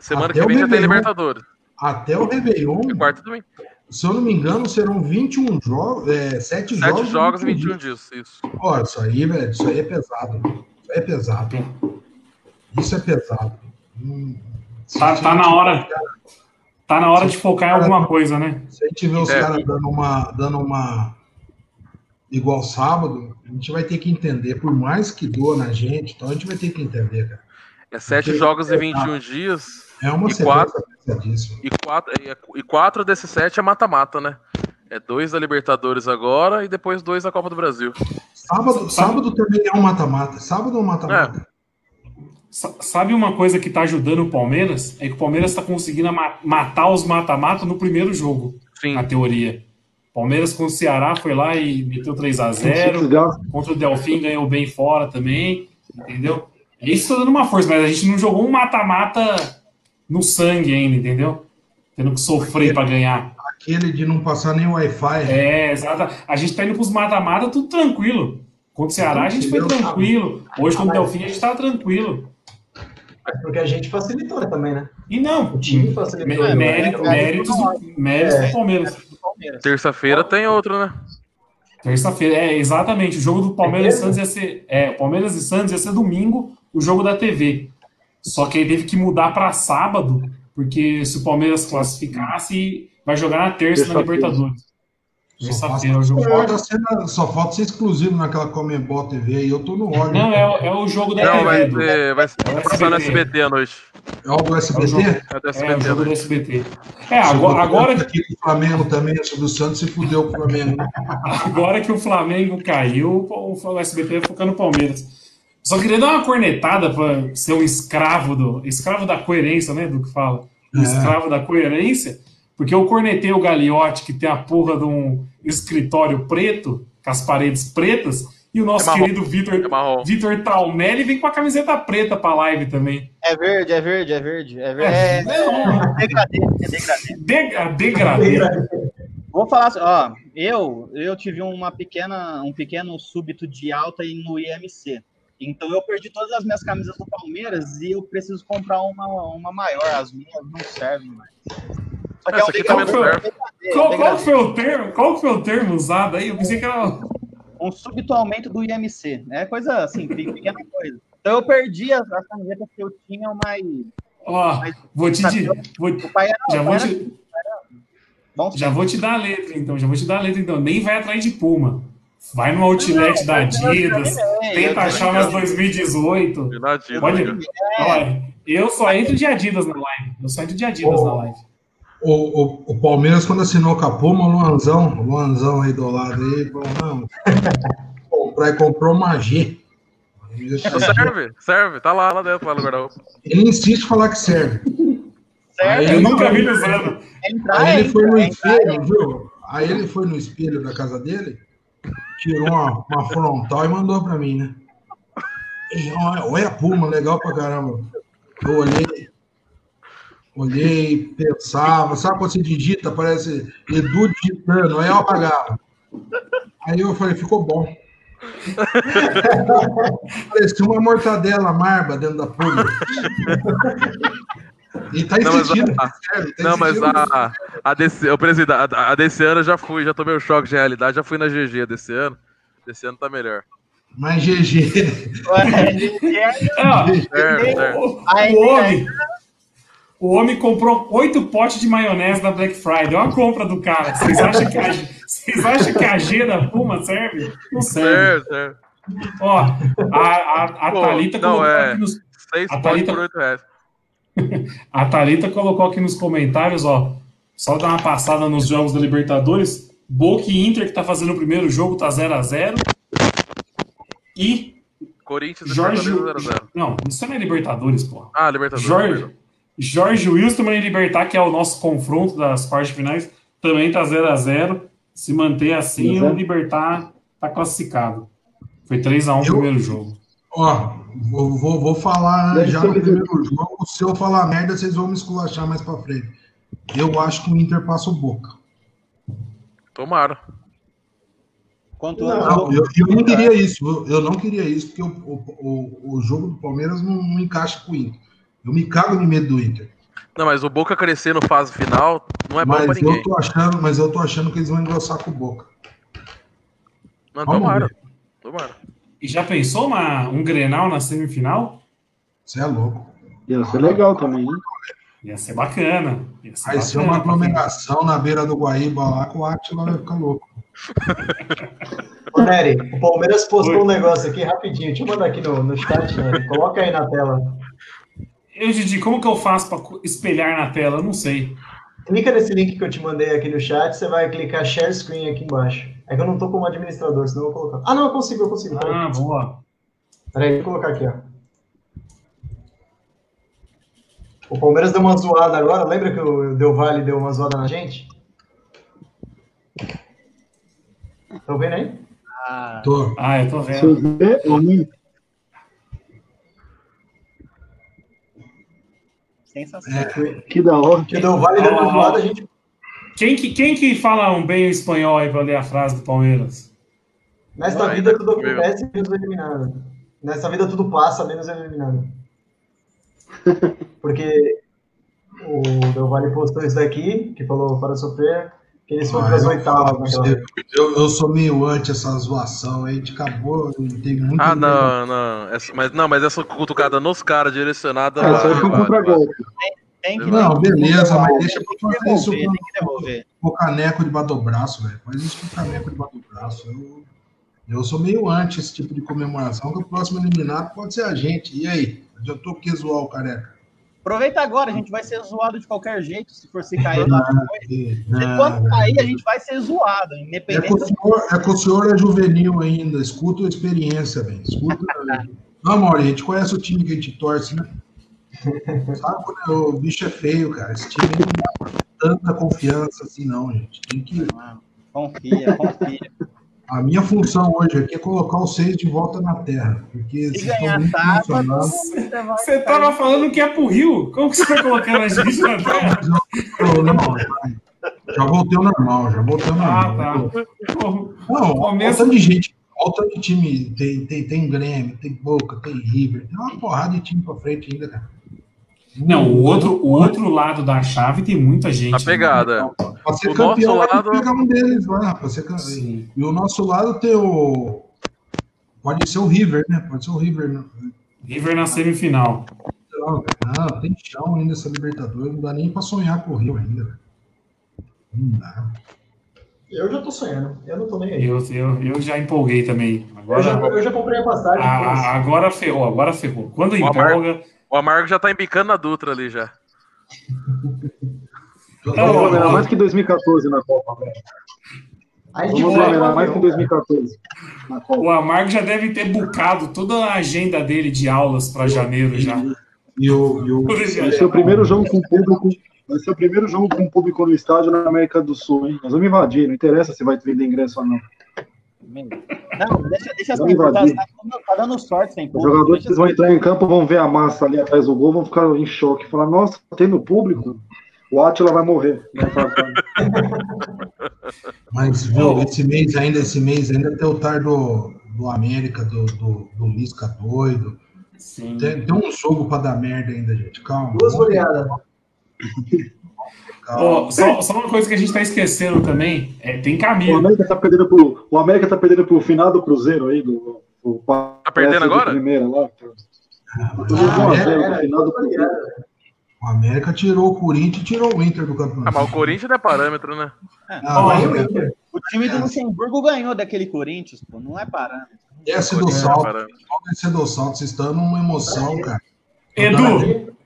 semana Até que vem já tem. Libertadores. Até o Réveillon, É quarta também. se eu não me engano, serão 21 jogos, é, 7 Sete jogos. jogos e 21 21 dias. Isso. Ó, isso aí, velho, isso aí é pesado. Isso aí é pesado. Isso é pesado. Hum, Tá, tá na hora. Tá na hora de focar em alguma coisa, né? Se a gente vê os É. caras dando uma, dando uma. Igual sábado, a gente vai ter que entender, por mais que doa na gente, então a gente vai ter que entender, cara. É sete Porque- jogos e 21 dias. É uma E pesadíssima. E quatro, e, e quatro desses sete é mata-mata, né? É dois da Libertadores agora e depois dois da Copa do Brasil. Sábado, sábado também é um mata-mata. Sábado é um mata-mata. Sa- Sabe uma coisa que tá ajudando o Palmeiras? É que o Palmeiras tá conseguindo ma- matar os mata-mata no primeiro jogo, Sim. na teoria. Palmeiras com o Ceará foi lá e meteu 3 a Se 0 desgasta. Contra o Delfim ganhou bem fora também, entendeu? Isso tá dando uma força, mas a gente não jogou um mata-mata no sangue ainda, entendeu? Tendo que sofrer pra ganhar. Aquele de não passar nem Wi-Fi. É, exato. A gente tá indo pros mata-mata tudo tranquilo. Contra o Ceará a gente foi tranquilo. Hoje contra o Delfim a gente tava tranquilo. Porque a gente facilitou também, né? E não, O time facilitou. mé- né? mérito, méritos do, méritos do Palmeiras. do Palmeiras. Terça-feira tem outro, né? Terça-feira, é exatamente. O jogo do Palmeiras e Santos ia ser. É, Palmeiras e Santos ia ser domingo, o jogo da TV. Só que aí teve que mudar para sábado, porque se o Palmeiras classificasse, vai jogar na terça na Terça-feira. Libertadores. Só, Terça-feira é o jogo. ser, só falta ser exclusivo naquela Comembol TV aí. Eu tô no óleo. Não, é, o- é o jogo da Não, vai, TV. ter, vai, É o vai passar no SBT. À noite. É o do SBT? É o. É do É, o SBT jogo do. SBT. É, agora, agora, aqui o Flamengo também, o Santos se fudeu com o Flamengo. agora que o Flamengo caiu, o o SBT vai focar no Palmeiras. Só queria dar uma cornetada para ser um escravo do. Escravo da coerência, né? Do que fala. Um É. escravo da coerência, porque eu cornetei o Gagliotti, que tem a porra de um escritório preto, com as paredes pretas, e o nosso É querido Vitor É. Vitor Talmelli vem com a camiseta preta pra live também. É verde, é verde, é verde. É, verde. É, é, não. degradê, é degradê. De, a degradê. Vou falar assim, ó, eu, eu tive uma pequena, um pequeno súbito de alta no IMC. Então eu perdi todas as minhas camisas do Palmeiras e eu preciso comprar uma, uma maior. As minhas não servem mais. Essa aqui também não serve. Qual, qual foi o termo? Qual foi o termo usado aí? Eu pensei que era. um súbito aumento do IMC. É coisa assim, pe- pequena coisa. Então eu perdi as, as camisetas que eu tinha, mas Ó, vou te, di- vou, o pai era, já vou pai era te, bom. já vou te dar a letra então, já vou te dar a letra então. Nem vai atrás de Puma. Vai no outlet da Adidas, tenta achar umas 2018. De nadinha, Pode- né? Olha, eu só entro de Adidas na live. Eu só entro de Adidas na live. O, o, o Palmeiras, quando assinou com a Puma, o Luanzão, o Luanzão aí do lado aí, falou, não. Comprar e comprou uma G. Serve, serve. Tá lá, lá dentro, lá no guarda-roupa. Ele insiste em falar que serve. Aí Certo? Eu ele, nunca vi ele usando. Aí ele foi no entrar, espelho, viu? Aí ele foi no espelho da casa dele, tirou uma, uma frontal e mandou pra mim, né? E, olha, olha a Puma, legal pra caramba. Eu olhei, olhei, pensava, sabe quando você digita, parece Edu digitando, aí eu apagava. Aí eu falei, ficou bom. Parecia uma mortadela marba dentro da Puma. E tá Não, mas insistindo, a- sério, tá Não, mas insistindo. a, a, desse, presidente, a, a desse ano eu já fui, já tomei o choque de realidade, já fui na GG desse ano. Desse ano tá melhor. Mas GG. Ah, Certo, certo. o, Aí, o homem, comprou oito potes de maionese na Black Friday. Olha a compra do cara. Vocês acham que a, vocês acham que a G da Puma serve? Não serve. Certo, certo. Ó, a, a, a Pô, Thalita não, colocou é. aqui nos, Seis A Thalita- por oito reais. A Thalita colocou aqui nos comentários, ó. Só dar uma passada nos jogos da Libertadores. Boca e Inter, que tá fazendo o primeiro jogo, tá 0x0. E Corinthians e Jorge. Fortaleza 0x0. Não, isso não é Libertadores, porra. Ah, Libertadores. Jorge. Jorge Wilson e Libertar, que é o nosso confronto das quartas finais, também tá 0x0. Se manter assim, Exato. o Libertar tá classificado. Foi 3x1 o Eu- primeiro jogo. Ó, vou, vou, vou falar Deve já no que- primeiro jogo. Se eu falar merda, vocês vão me esculachar mais pra frente. Eu acho que o Inter passa o Boca. Tomara. Quanto Não, eu, eu não queria isso. Eu, eu não queria isso, porque o, o, o, o jogo do Palmeiras não, não encaixa com o Inter. Eu me cago de medo do Inter. Não, mas o Boca crescer no fase final não é bom pra mas ninguém. eu tô achando, mas eu tô achando que eles vão engrossar com o Boca. Não, Vamos tomara. ver. Tomara. E já pensou uma, um Grenal na semifinal? Você é louco. Ia ser legal também, né? Ia ser bacana. Ia ser Vai ser bacana uma pra quem- aglomeração na beira do Guaíba lá que o Atila vai ficar louco. Ô, Nery, o Palmeiras postou Oi. um negócio aqui rapidinho. Deixa eu mandar aqui no, no chat, Nery. Coloca aí na tela. Eu, Didi, como que eu faço pra co- espelhar na tela? Eu não sei. Clica nesse link que eu te mandei aqui no chat, você vai clicar Share Screen aqui embaixo. É que eu não tô como administrador, senão eu vou colocar. Ah, não, eu consigo, eu consigo. Peraí, Ah, boa. Peraí, vou colocar aqui, ó. O Palmeiras deu uma zoada agora, lembra que o Del Valle deu uma zoada na gente? Estão vendo aí? Ah, Tô. Ah, eu tô vendo. Ver, é sensacional. Que da hora. Que deu uma Ah. zoada, a gente. Quem que, quem que fala um bem espanhol aí pra ler a frase do Palmeiras? Nesta Vai, vida né? tudo Meu. acontece menos o eliminado. Nessa vida tudo passa, menos o eliminado. Porque o Del Valle postou isso daqui, que falou para sofrer, que eles foram Ah, as eu oitavas época. eu, eu sou meio anti essa zoação aí, de acabou, tem muito. Ah, não, não. Essa, mas, não, mas essa cutucada nos caras direcionada. Vai- foi um vai- contra-golpe. Tem que, Não, tem que beleza, devolver, mas deixa pra que fazer isso com- tem que o caneco debaixo do braço, velho. Faz isso com o caneco debaixo do braço. Eu, eu sou meio anti esse tipo de comemoração, que o próximo eliminado pode ser a gente. E aí? Adiantou que zoar o careca? Aproveita agora, a gente vai ser zoado de qualquer jeito, se for se cair lá depois. Quando cair, a gente vai ser zoado, É que, independente o senhor, é que o senhor é juvenil ainda. Escuta a experiência, velho. Escuta. Não, Mauri, a gente conhece o time que a gente torce, né? Sabe quando o bicho é feio, cara? Esse time não dá tanta confiança assim, não, gente. Tem que. Confia, confia. A minha função hoje aqui é colocar os seis de volta na terra. Porque Se vocês estão ganhar muito tábua, emocionados. você vai Você tava falando que é pro Rio. Como que você tá colocando a gente na terra? Eu, não, já voltei ao normal, já voltei ao Ah, normal. tá. Pô, Não, Palmeiras- olha o tanto de gente, olha o tanto de time, tem, tem, tem Grêmio, tem Boca, tem River, tem uma porrada de time pra frente ainda, cara. Não, o outro, o outro lado da chave tem muita gente. Tá pegada. Pra ser O campeão, lado- pegar um deles lá, pra ser campeão. Sim. E o nosso lado tem o... Pode ser o River, né? Pode ser o River. Não, River na semifinal. não. Não, tem chão ainda essa Libertadores, não dá nem pra sonhar com o Rio ainda, velho. Não dá. Eu já tô sonhando, eu não tô nem aí. Eu, eu, eu já empolguei também. Eu já, Agora, eu já comprei a passagem. a- foda-se. a- agora ferrou, agora ferrou. Quando empolga. O Amargo já tá embicando na Dutra ali já. Vamos ganhar não. mais que 2014 na Copa, velho. Vamos lembrar o mais que em avião, 2014. na Copa. O Amargo já deve ter bucado toda a agenda dele de aulas para janeiro já. E o, e o, Vai ser o primeiro jogo com público. Vai ser o primeiro jogo com público no estádio na América do Sul, hein? Nós vamos invadir, não interessa se vai vender ingresso ou não. Não, deixa, deixa Vamos assim, tá, dando sorte sem Os jogadores deixa vão entrar em campo, vão ver a massa ali atrás do gol, vão ficar em choque. Falar, nossa, tendo público, o Atila vai morrer. Mas, viu, esse mês ainda, esse mês ainda tem o tar do, do América, do, do, do Lisca doido. Sim. Tem, tem um jogo pra dar merda ainda, gente. Calma. Duas goleadas. calma. Ó, só, só uma coisa que a gente tá esquecendo também, é, tem O Camilo. América tá perdendo pro, o América tá perdendo pro final do Cruzeiro aí, do, do Tá perdendo de agora? Primeira, lá. Ah, o, era, no final do Cruzeiro. o América tirou o Corinthians e tirou o Inter do Ah, campeonato. mas o Corinthians não é parâmetro, né? Ah, o Inter. O time do Luxemburgo ganhou daquele Corinthians, pô, não é parâmetro. desce do é salto. parâmetro. Desce do salto. Vocês estão numa emoção, cara. Edu,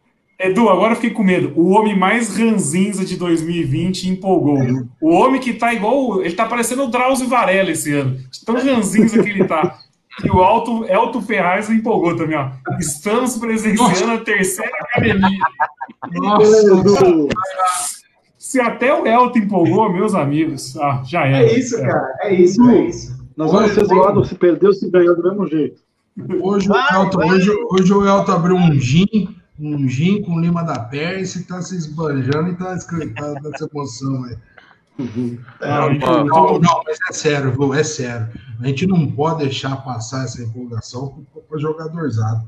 Edu, agora eu fiquei com medo. O homem mais ranzinza de 2020 empolgou. O homem que tá igual. Ele tá parecendo o Drauzio Varela esse ano. Tão ranzinza que ele tá. E o Alto, Elton Ferraz empolgou também, ó. Estamos presenciando a terceira academia. Edu, Se até o Elton empolgou, meus amigos, ah, já era. É isso, cara. É isso, é isso. Nós vamos ser zoados se perdeu, se ganhou do mesmo jeito. Hoje, o Vai, Elton, vai. hoje, hoje o Elton abriu um gin, um gin com lima da perna e tá se esbanjando e tá, escre- tá dessa emoção aí. Ah, Não, empolgou. não, não, mas é sério, viu? É sério. A gente não pode deixar passar essa empolgação para jogadorzado.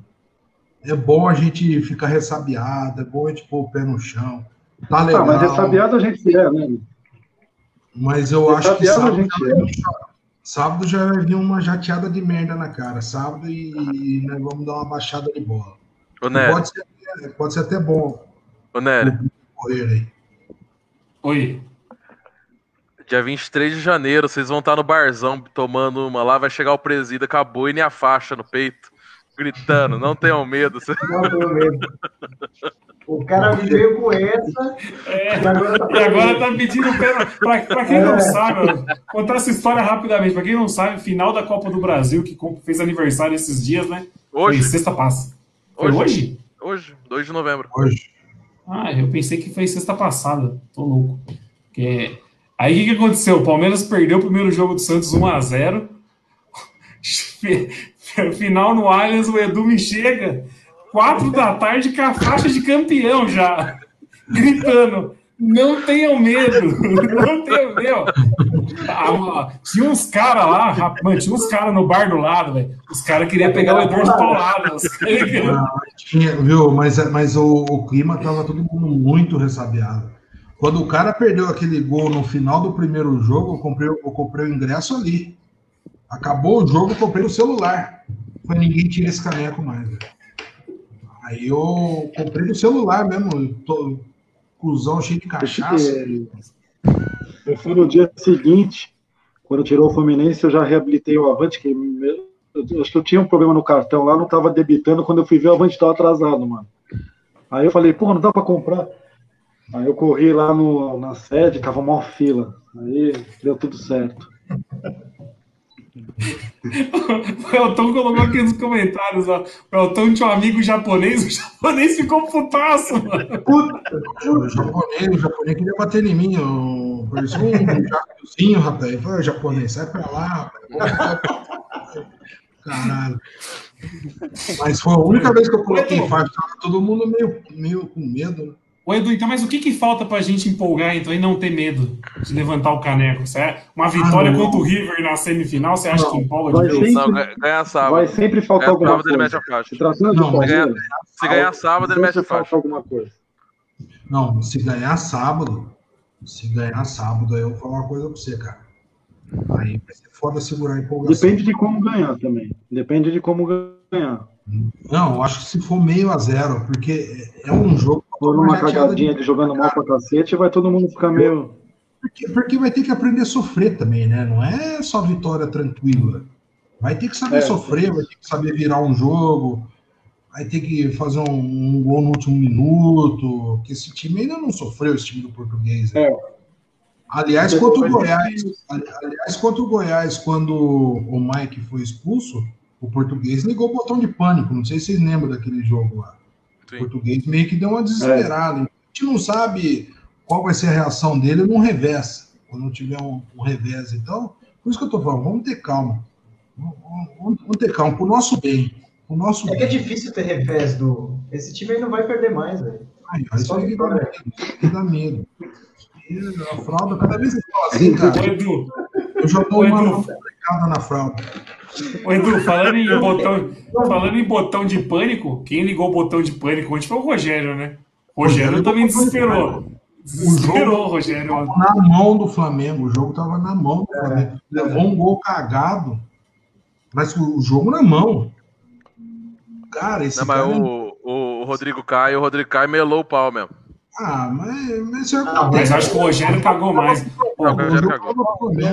É bom a gente ficar ressabiado, é bom a gente pôr o pé no chão. Tá legal. Ah, mas ressabiado a gente é, né? Mas eu acho que sábado, gente é. sábado já vai vir uma jateada de merda na cara. Sábado e, e nós vamos dar uma baixada de bola. Ô, Pode ser, pode ser até bom ô, Nery, aí. Oi. dia 23 de janeiro, vocês vão estar no barzão tomando uma lá, vai chegar o presídio com a boina e a faixa no peito, gritando, não tenham medo. Não tenho medo. O cara me veio com essa É, e agora tá E agora tá pedindo pena. Pra, pra quem É. não sabe, contar essa história rapidamente. Pra quem não sabe, final da Copa do Brasil, que fez aniversário esses dias, né? Foi Hoje, sexta passa. Foi Hoje. hoje? Hoje, 2 de novembro. Hoje. Ah, eu pensei que foi sexta passada. Tô louco. Porque... Aí o que, que aconteceu? O Palmeiras perdeu o primeiro jogo do Santos 1x0. Final no Allianz, o Edu me chega. Quatro da tarde com a faixa de campeão já. Gritando. Não tenham medo. Não tenham medo. Ah, tinha uns caras lá, rap- mano, tinha uns caras no bar do lado, velho. Os caras queriam pegar o Edu de paulada. Ah, tinha, viu? Mas, mas o, o clima tava todo mundo muito ressabiado. Quando o cara perdeu aquele gol no final do primeiro jogo, eu comprei, eu comprei o ingresso ali. Acabou o jogo, eu comprei o celular. Foi ninguém tira esse caneco mais. velho. Aí eu comprei no celular mesmo. eu Tô, cuzão cheio de cachaça. Eu fui no dia seguinte, quando tirou o Fluminense, eu já reabilitei o Avante, que eu, acho que eu tinha um problema no cartão lá, não tava debitando, quando eu fui ver o Avante tava atrasado, mano. Aí eu falei, pô, não dá pra comprar. Aí eu corri lá no, na sede, tava mó fila. Aí deu tudo certo. O Elton colocou aqui nos comentários, ó. O Elton tinha um amigo japonês, o japonês ficou putaço, mano. O japonês, o japonês queria bater em mim. Eu parecia um rapaz. Ele falou, japonês, sai pra lá, rapaz. Caralho. Mas foi a única vez que eu coloquei faixa, tava todo mundo meio, meio com medo. né? Ô Edu, então, mas o que, que falta pra gente empolgar, então, e não ter medo de levantar o caneco? Você é uma vitória Ah, não. contra o River na semifinal, você acha que empolga Vai de sempre- Não, ganha, ganha sábado. Vai sempre faltar Ganha alguma sábado ele mete coisa. a faixa. Se Não, mas Palmeiras, Se ganhar sábado, ele sempre a faixa. falta alguma coisa. Não, se ganhar sábado, se ganhar sábado, aí eu vou falar uma coisa pra você, cara. Aí vai ser foda segurar a empolgação. Depende de como ganhar também. Depende de como ganhar. Não, eu acho que se for meio a zero, porque é um jogo. For numa cagadinha de jogando mal pra cacete, vai todo mundo ficar meio. Porque, porque vai ter que aprender a sofrer também, né? Não é só vitória tranquila. Vai ter que saber É. sofrer, vai ter que saber virar um jogo, vai ter que fazer um, um gol no último minuto. Que esse time ainda não sofreu, esse time do português. né? É. Aliás, contra o Goiás, aliás, contra o Goiás, quando o Mike foi expulso, o português ligou o botão de pânico. Não sei se vocês lembram daquele jogo lá. Sim. O português meio que deu uma desesperada. A gente não sabe qual vai ser a reação dele num revés. Quando tiver um, um revés, então. Por isso que eu tô falando, vamos ter calma. Vamos, vamos- vamos ter calma, pro nosso bem. Pro nosso É que é bem. difícil ter revés do. Esse time aí não vai perder mais, velho. Aí que dá medo. isso que dá medo. A fralda, cada vez que eu falo assim, cara, eu já dou Ô, uma complicada na fralda. Ô, Edu, falando em botão, falando em botão de pânico, quem ligou o botão de pânico ontem foi o Rogério, né? O Rogério Rogério também desesperou. Desesperou o Rogério. Na mão do Flamengo, o jogo tava na mão do Flamengo. Levou um gol cagado, mas o o jogo na mão. Cara, esse Não, mas cara... o, o Rodrigo Caio, o Rodrigo Caio melou o pau mesmo. Ah, mas, mas é Ah, Mas acho que o Rogério cagou mais. Não, o Rogério cagou.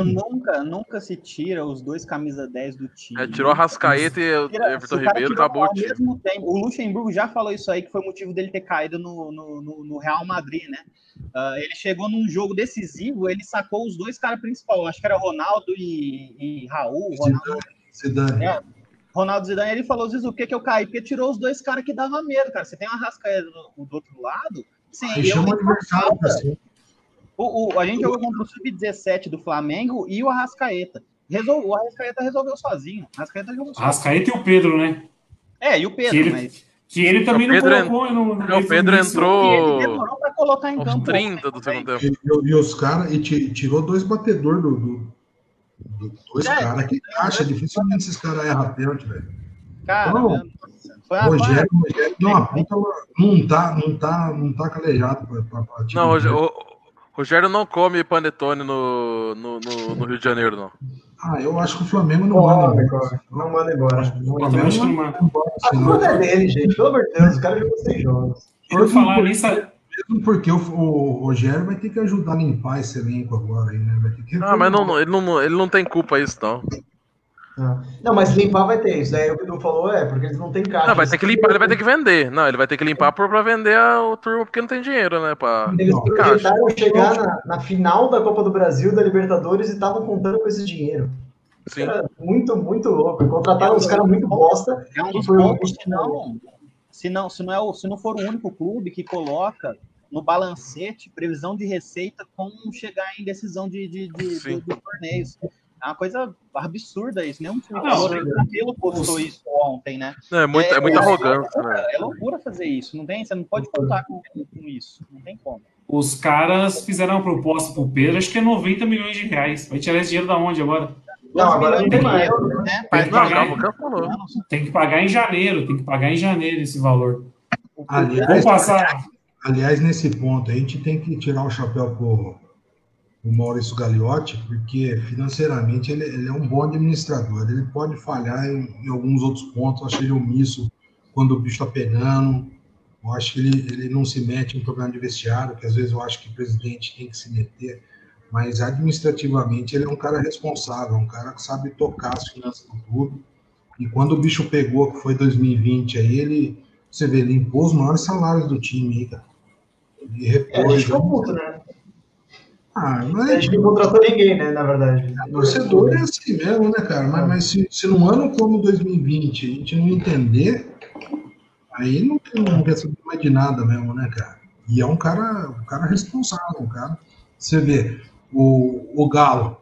Nunca, nunca se tira os dois camisa 10 do time. É, tirou a Rascaeta e o Everton Ribeiro, acabou o time. mesmo tempo. O Luxemburgo já falou isso aí, que foi o motivo dele ter caído no, no, no- no Real Madrid, né? Ah, ele chegou num jogo decisivo, ele sacou os dois caras principais, acho que era Ronaldo e, e Raul, Ronaldo, Zidane. É. Ronaldo Zidane, ele falou, Zizu, o que que eu caí? Porque tirou os dois caras que dava medo, cara. Você tem uma Rascaeta do, do outro lado, sim, chama o adversário pra cima. o, o- a gente jogou contra o Sub-17 do Flamengo e o Arrascaeta. Resol, o Arrascaeta resolveu sozinho. O Arrascaeta jogou sozinho. Rascaeta e o Pedro, né? É, e o Pedro, Que ele- mas Que ele também O não colocou no, no Não, o Pedro início. entrou ele demorou pra colocar em campo. 30 do segundo tempo. E, e os caras, e ti- tirou dois batedores do, do, do- dois É, caras que acha, dificilmente esses caras erram pênalti, velho. Cara, Não. Foi uma Rogério, Rogério deu uma puta, não tá, não tá, não tá calejado pra, pra, pra time Não. Rogério, o- Rogério não come panetone no, no, no, no Rio de Janeiro, não. Ah, eu acho que o Flamengo não Não manda embora. Não manda embora. Não manda também acho que não manda. embora, A culpa é dele, gente. Pelo amor de Deus, o cara jogou seis jogos. Por falar nisso, Mesmo porque o, o Rogério vai ter que ajudar a limpar esse elenco agora aí, né? Vai ter que Ah, mas não, não- ele, não, ele não tem culpa isso, não. Ah. Não, mas limpar vai ter isso. Daí o que o Edu falou é, porque eles não têm caixa. Não, vai ter que limpar, ele vai ter que vender. Não, ele vai ter que limpar pra vender a, o turma porque não tem dinheiro, né? Pra... Eles Não, projetaram chegar na, na final da Copa do Brasil, da Libertadores, e estavam contando com esse dinheiro. Sim. Era muito, muito louco. Contrataram uns caras muito bosta. É um dos pontos que não, se não, se não é o, se não for o único clube que coloca no balancete previsão de receita com chegar em decisão de, de, de, de- de torneios. É uma coisa absurda isso. Nenhum time Não, falou, nem o Cabelo postou isso ontem, né? Não, é, muito, é muita é, arrogância, né? É loucura fazer isso. Não tem, você não pode contar com, com isso. Não tem como. os caras fizeram uma proposta pro Pedro, acho que é 90 milhões de reais. Vai tirar esse dinheiro da onde agora? Não, agora não tem mais. né? Tem que Não, pagar, calma, calma, falou. tem que pagar em janeiro, tem que pagar em janeiro esse valor. Aliás, Vamos passar. aliás, nesse ponto, a gente tem que tirar o chapéu pro, pro Maurício Gagliotti, porque financeiramente ele, ele é um bom administrador. Ele pode falhar em, em alguns outros pontos. Eu acho ele omisso quando o bicho tá pegando. Eu acho que ele, ele não se mete em problema de vestiário, que às vezes eu acho que o presidente tem que se meter. Mas administrativamente ele é um cara responsável, um cara que sabe tocar as finanças do clube. E quando o bicho pegou, que foi 2020, aí ele, você vê, ele impôs os maiores salários do time aí, cara. E É, a gente repôs. ficou puto, né? Ah, A mas gente não contratou ninguém, né, na verdade. torcedor é assim mesmo, né, cara? Mas, mas se, se num ano como 2020 a gente não entender, aí não, tem, não quer saber mais de nada mesmo, né, cara? E é um cara, um cara responsável, um cara. Você vê, o, o Galo.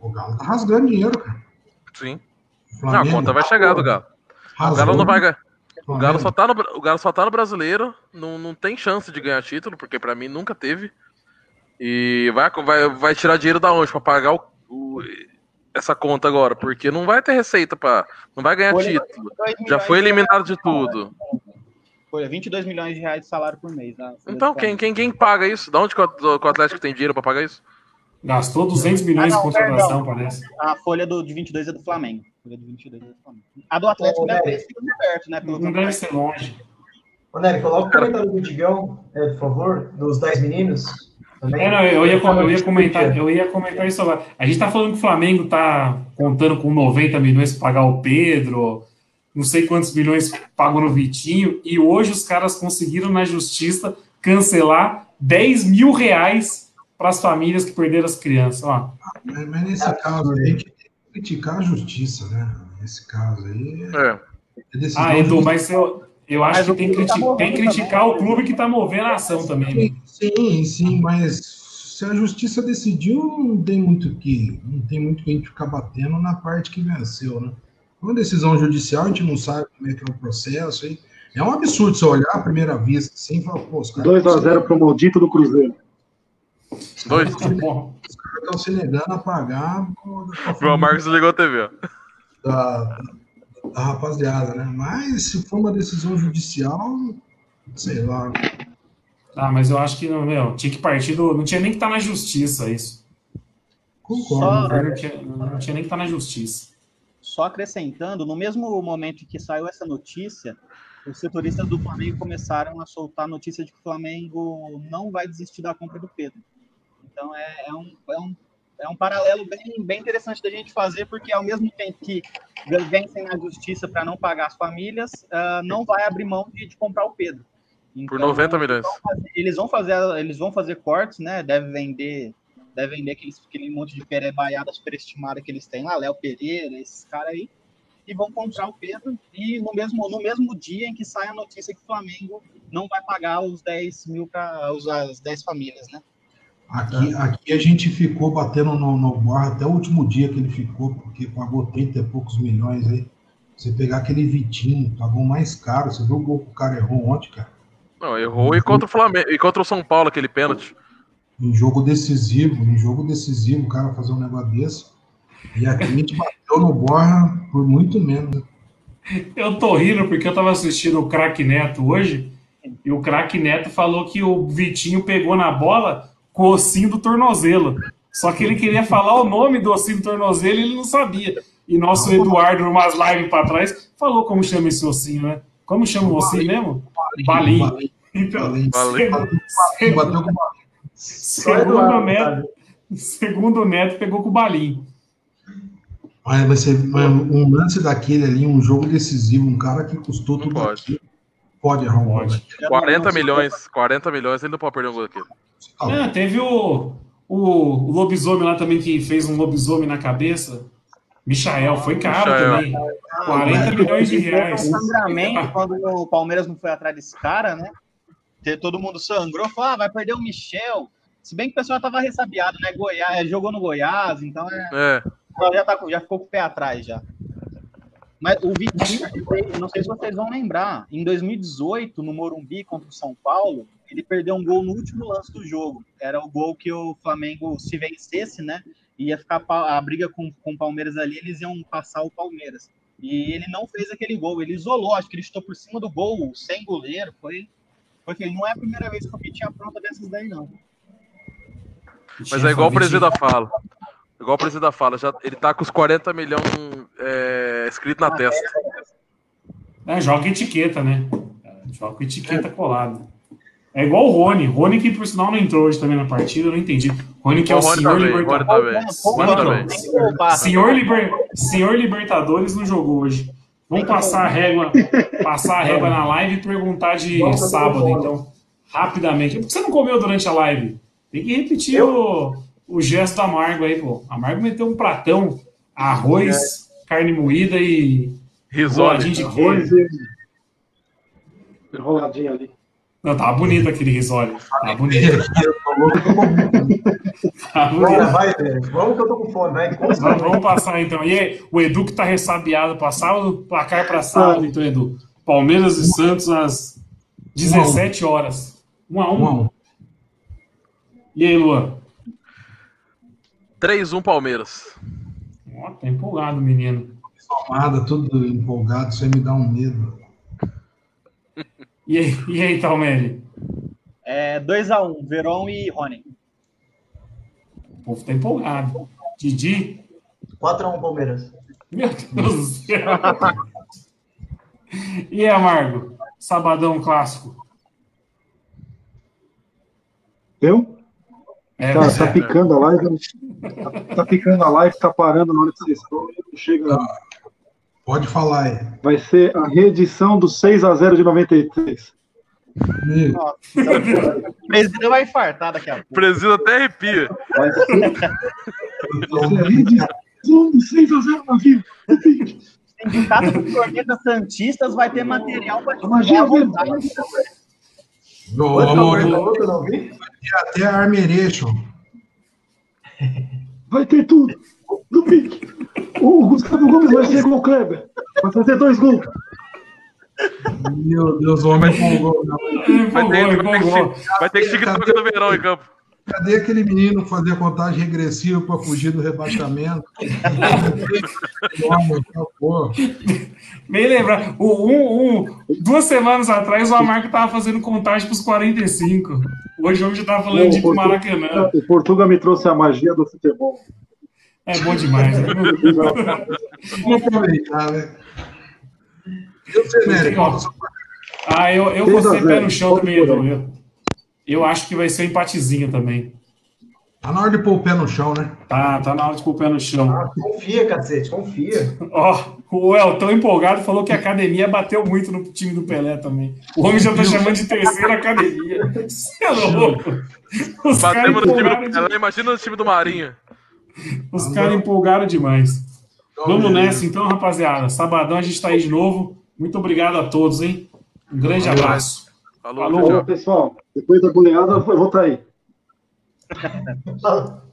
O Galo tá rasgando dinheiro, cara. Sim. O Não, a conta vai chegar do Galo. O Galo não vai ganhar. O Flamengo. Galo só tá no, o Galo só tá no brasileiro, não, não tem chance de ganhar título, porque pra mim nunca teve. E vai, vai, vai tirar dinheiro da onde pra pagar o, o- essa conta agora? Porque não vai ter receita para, não vai ganhar Folha- título. 22 Já foi de eliminado de tudo. Folha, 22 milhões de reais de salário por mês. né? Então do quem, quem, quem paga isso? Da onde que o Atlético tem dinheiro pra pagar isso? Gastou 200 milhões Ah, de não, contratação, perdão. parece. A folha do, de 22 é do Flamengo. A folha de 22 é do Flamengo. A do Atlético Ô, deve ter sido perto, né? Pelo Não deve ser longe. Ô, Nery, coloca o comentário do Digão, é, por favor, dos 10 meninos. Também. É, não, eu ia, eu ia comentar, eu ia comentar isso agora. A gente tá falando que o Flamengo tá contando com 90 milhões para pagar o Pedro, não sei quantos milhões pagou no Vitinho, e hoje os caras conseguiram na justiça cancelar 10 mil reais para as famílias que perderam as crianças. Ó. Mas, mas nesse caso aí, a gente tem que criticar a justiça, né? Nesse caso aí. É. é decisão Ah, Edu, mas eu, eu acho Mas que tem que, tá criti- tem que criticar o clube que está movendo a ação também. né? Sim, sim, mas se a justiça decidiu, não tem muito que não tem muito que a gente ficar batendo na parte que venceu, né? Uma decisão judicial, a gente não sabe como é que é o processo aí. É um absurdo você olhar à primeira vista assim e falar, pô, os caras 2x0 pro maldito do Cruzeiro. Dois. Bom, estão se negando a pagar Meu Marcos ligou a TV, ó. da, da rapaziada, né? Mas se for uma decisão judicial, sei lá. Ah, mas eu acho que não, meu, tinha que partir do. Não tinha nem que estar na justiça isso. Concordo. Só- Não tinha, não tinha nem que estar na justiça. Só acrescentando, no mesmo momento em que saiu essa notícia, os setoristas do Flamengo começaram a soltar a notícia de que o Flamengo não vai desistir da compra do Pedro. Então é, é um, é, um, é um paralelo bem, bem interessante da gente fazer, porque ao mesmo tempo que vencem na justiça para não pagar as famílias, ah, não vai abrir mão de, de comprar o Pedro. Por Então, 90 milhões. eles vão fazer eles vão fazer cortes né deve vender deve vender aqueles, aquele monte de perebaiada superestimada que eles têm lá Léo Pereira esses caras aí e vão comprar o Pedro e no mesmo no mesmo dia em que sai a notícia que o Flamengo não vai pagar os 10 mil para as 10 famílias né Aqui, aqui a gente ficou batendo no, no Borra até o último dia que ele ficou, porque pagou 30 e poucos milhões aí. Você pegar aquele Vitinho, pagou mais caro. Você viu o gol que o cara errou ontem, cara? Não, errou e contra o Flamengo. E contra o São Paulo, aquele pênalti. Em jogo decisivo, em jogo decisivo, o cara fazer um negócio desse. E aqui a gente bateu no Borra por muito menos. Eu tô rindo porque eu tava assistindo o Craque Neto hoje e o Craque Neto falou que o Vitinho pegou na bola com o ossinho do tornozelo. Só que ele queria falar o nome do ossinho do tornozelo e ele não sabia. E nosso Eduardo, numas lives pra trás, falou como chama esse ossinho, né? Como chama o ossinho mesmo? Balinho. Então, Balinho. Balinho. segundo, Bateu com o Balinho. segundo Neto, segundo o Neto, pegou com o Balinho. Mas vai ser um lance daquele ali, um jogo decisivo, um cara que custou Não tudo pode. aquilo, Pode errar um gol Pode. daquele. 40 milhões. 40 milhões, ele não pode perder um gol daquele. Louco. Ah, teve o, o, o lobisomem lá também que fez um lobisomem na cabeça. Michael, foi caro Michael. também. 40 milhões de reais. sangramento quando o Palmeiras não foi atrás desse cara né todo mundo sangrou falou ah, vai perder o Michel se bem que o pessoal tava ressabiado né Goiás jogou no Goiás então é É. já, tá, já ficou com o pé atrás já. Mas o Vitinho, não sei se vocês vão lembrar, em 2018, no Morumbi contra o São Paulo, ele perdeu um gol no último lance do jogo. Era o gol que o Flamengo, se vencesse, né, ia ficar a briga com, com o Palmeiras ali, eles iam passar o Palmeiras. E ele não fez aquele gol, ele isolou, acho que ele estou por cima do gol, sem goleiro, foi... Porque não é a primeira vez que o Vitinho apronta dessas daí, não. Mas é igual o Presida fala. Igual o Presida fala, já, ele tá com os 40 milhões é, escrito na testa. É, joga etiqueta, né? Joga etiqueta colada. É igual o Rony. Rony que, por sinal, não entrou hoje também na partida, eu não entendi. Rony que é o, O Rony senhor Libertadores. que poupar. Senhor, Liber... senhor Libertadores não jogou hoje. Vamos passar a régua, passar a régua na live e perguntar de sábado, então, rapidamente. Por que você não comeu durante a live? Tem que repetir o, o gesto do Amargo aí, pô. Amargo meteu um pratão, arroz, carne moída e roladinho Risole. de queijo. enroladinho ali. Não, tava bonito aquele risole. Tava bonito. Com- Tava Bora, bonito. vai, velho. Vamos que eu tô com fome, vai. Vamos, vamos passar então. E aí, o Edu que tá ressabiado pra sábado, placar pra sábado, então, Edu. Palmeiras e Santos às 17 horas. 1 a 1 Um a um. E aí, Luan? 3-1 Palmeiras. Ó, tá empolgado, menino. Tomada, tudo empolgado, isso aí me dá um medo. E aí, e aí Talmelli? É 2x1, Verón e Rony. O povo tá empolgado. Didi? 4x1 Palmeiras. Meu Deus do céu. E aí, Amargo? Sabadão clássico. Eu? É, Cara, você- tá picando a live. Tá, tá picando a live, tá parando na hora que vocês estão. Não chega. Pode falar aí. Vai ser a reedição do 6x0 de 93. Amigo, Nossa, o presidente vai infartar daqui a pouco. Presida até arrepia. Vai ser então, 6 a 0 na vida. O Sindicato dos Cornetas Santistas vai ter material para Magia divulgar à vontade. ô, Quanto amor, que é o outro, eu não vi? até a Armeration. Vai ter tudo. No pique. O Gustavo Gomes vai ser gol Kleber. Vai fazer dois gols. Meu Deus, o homem empolgou. não. Vai ter, vai ter, empolgou. vai ter que TikTok do verão em campo. Cadê aquele menino que fazia contagem regressiva para fugir do rebaixamento? Homem, pô. Bem lembrar, o- um, um- duas semanas atrás o Amarco estava fazendo contagem para os 45. Hoje eu já estava falando de ir pro Maracanã. O Portuga me trouxe a magia do futebol. É bom demais. Né? Vamos aproveitar, né? E o Cenere, qual é o seu Ah, eu, eu vou ser pé no chão também, Edu. Eu, eu acho que vai ser um empatezinho também. Tá na hora de pôr o pé no chão, né? Tá, tá na hora de pôr o pé no chão. Ah, confia, cacete, confia. Ó, o Elton empolgado falou que a academia bateu muito no time do Pelé também. O homem já tá chamando de terceira academia. Você é louco. Os Batemos no time do Pelé, imagina no time do Marinho. Os caras empolgaram demais. Vamos nessa então, rapaziada. Sabadão a gente tá aí de novo. Muito obrigado a todos, hein? Um grande Valeu. abraço. Falou, Falou. pessoal, depois da goleada eu vou estar aí.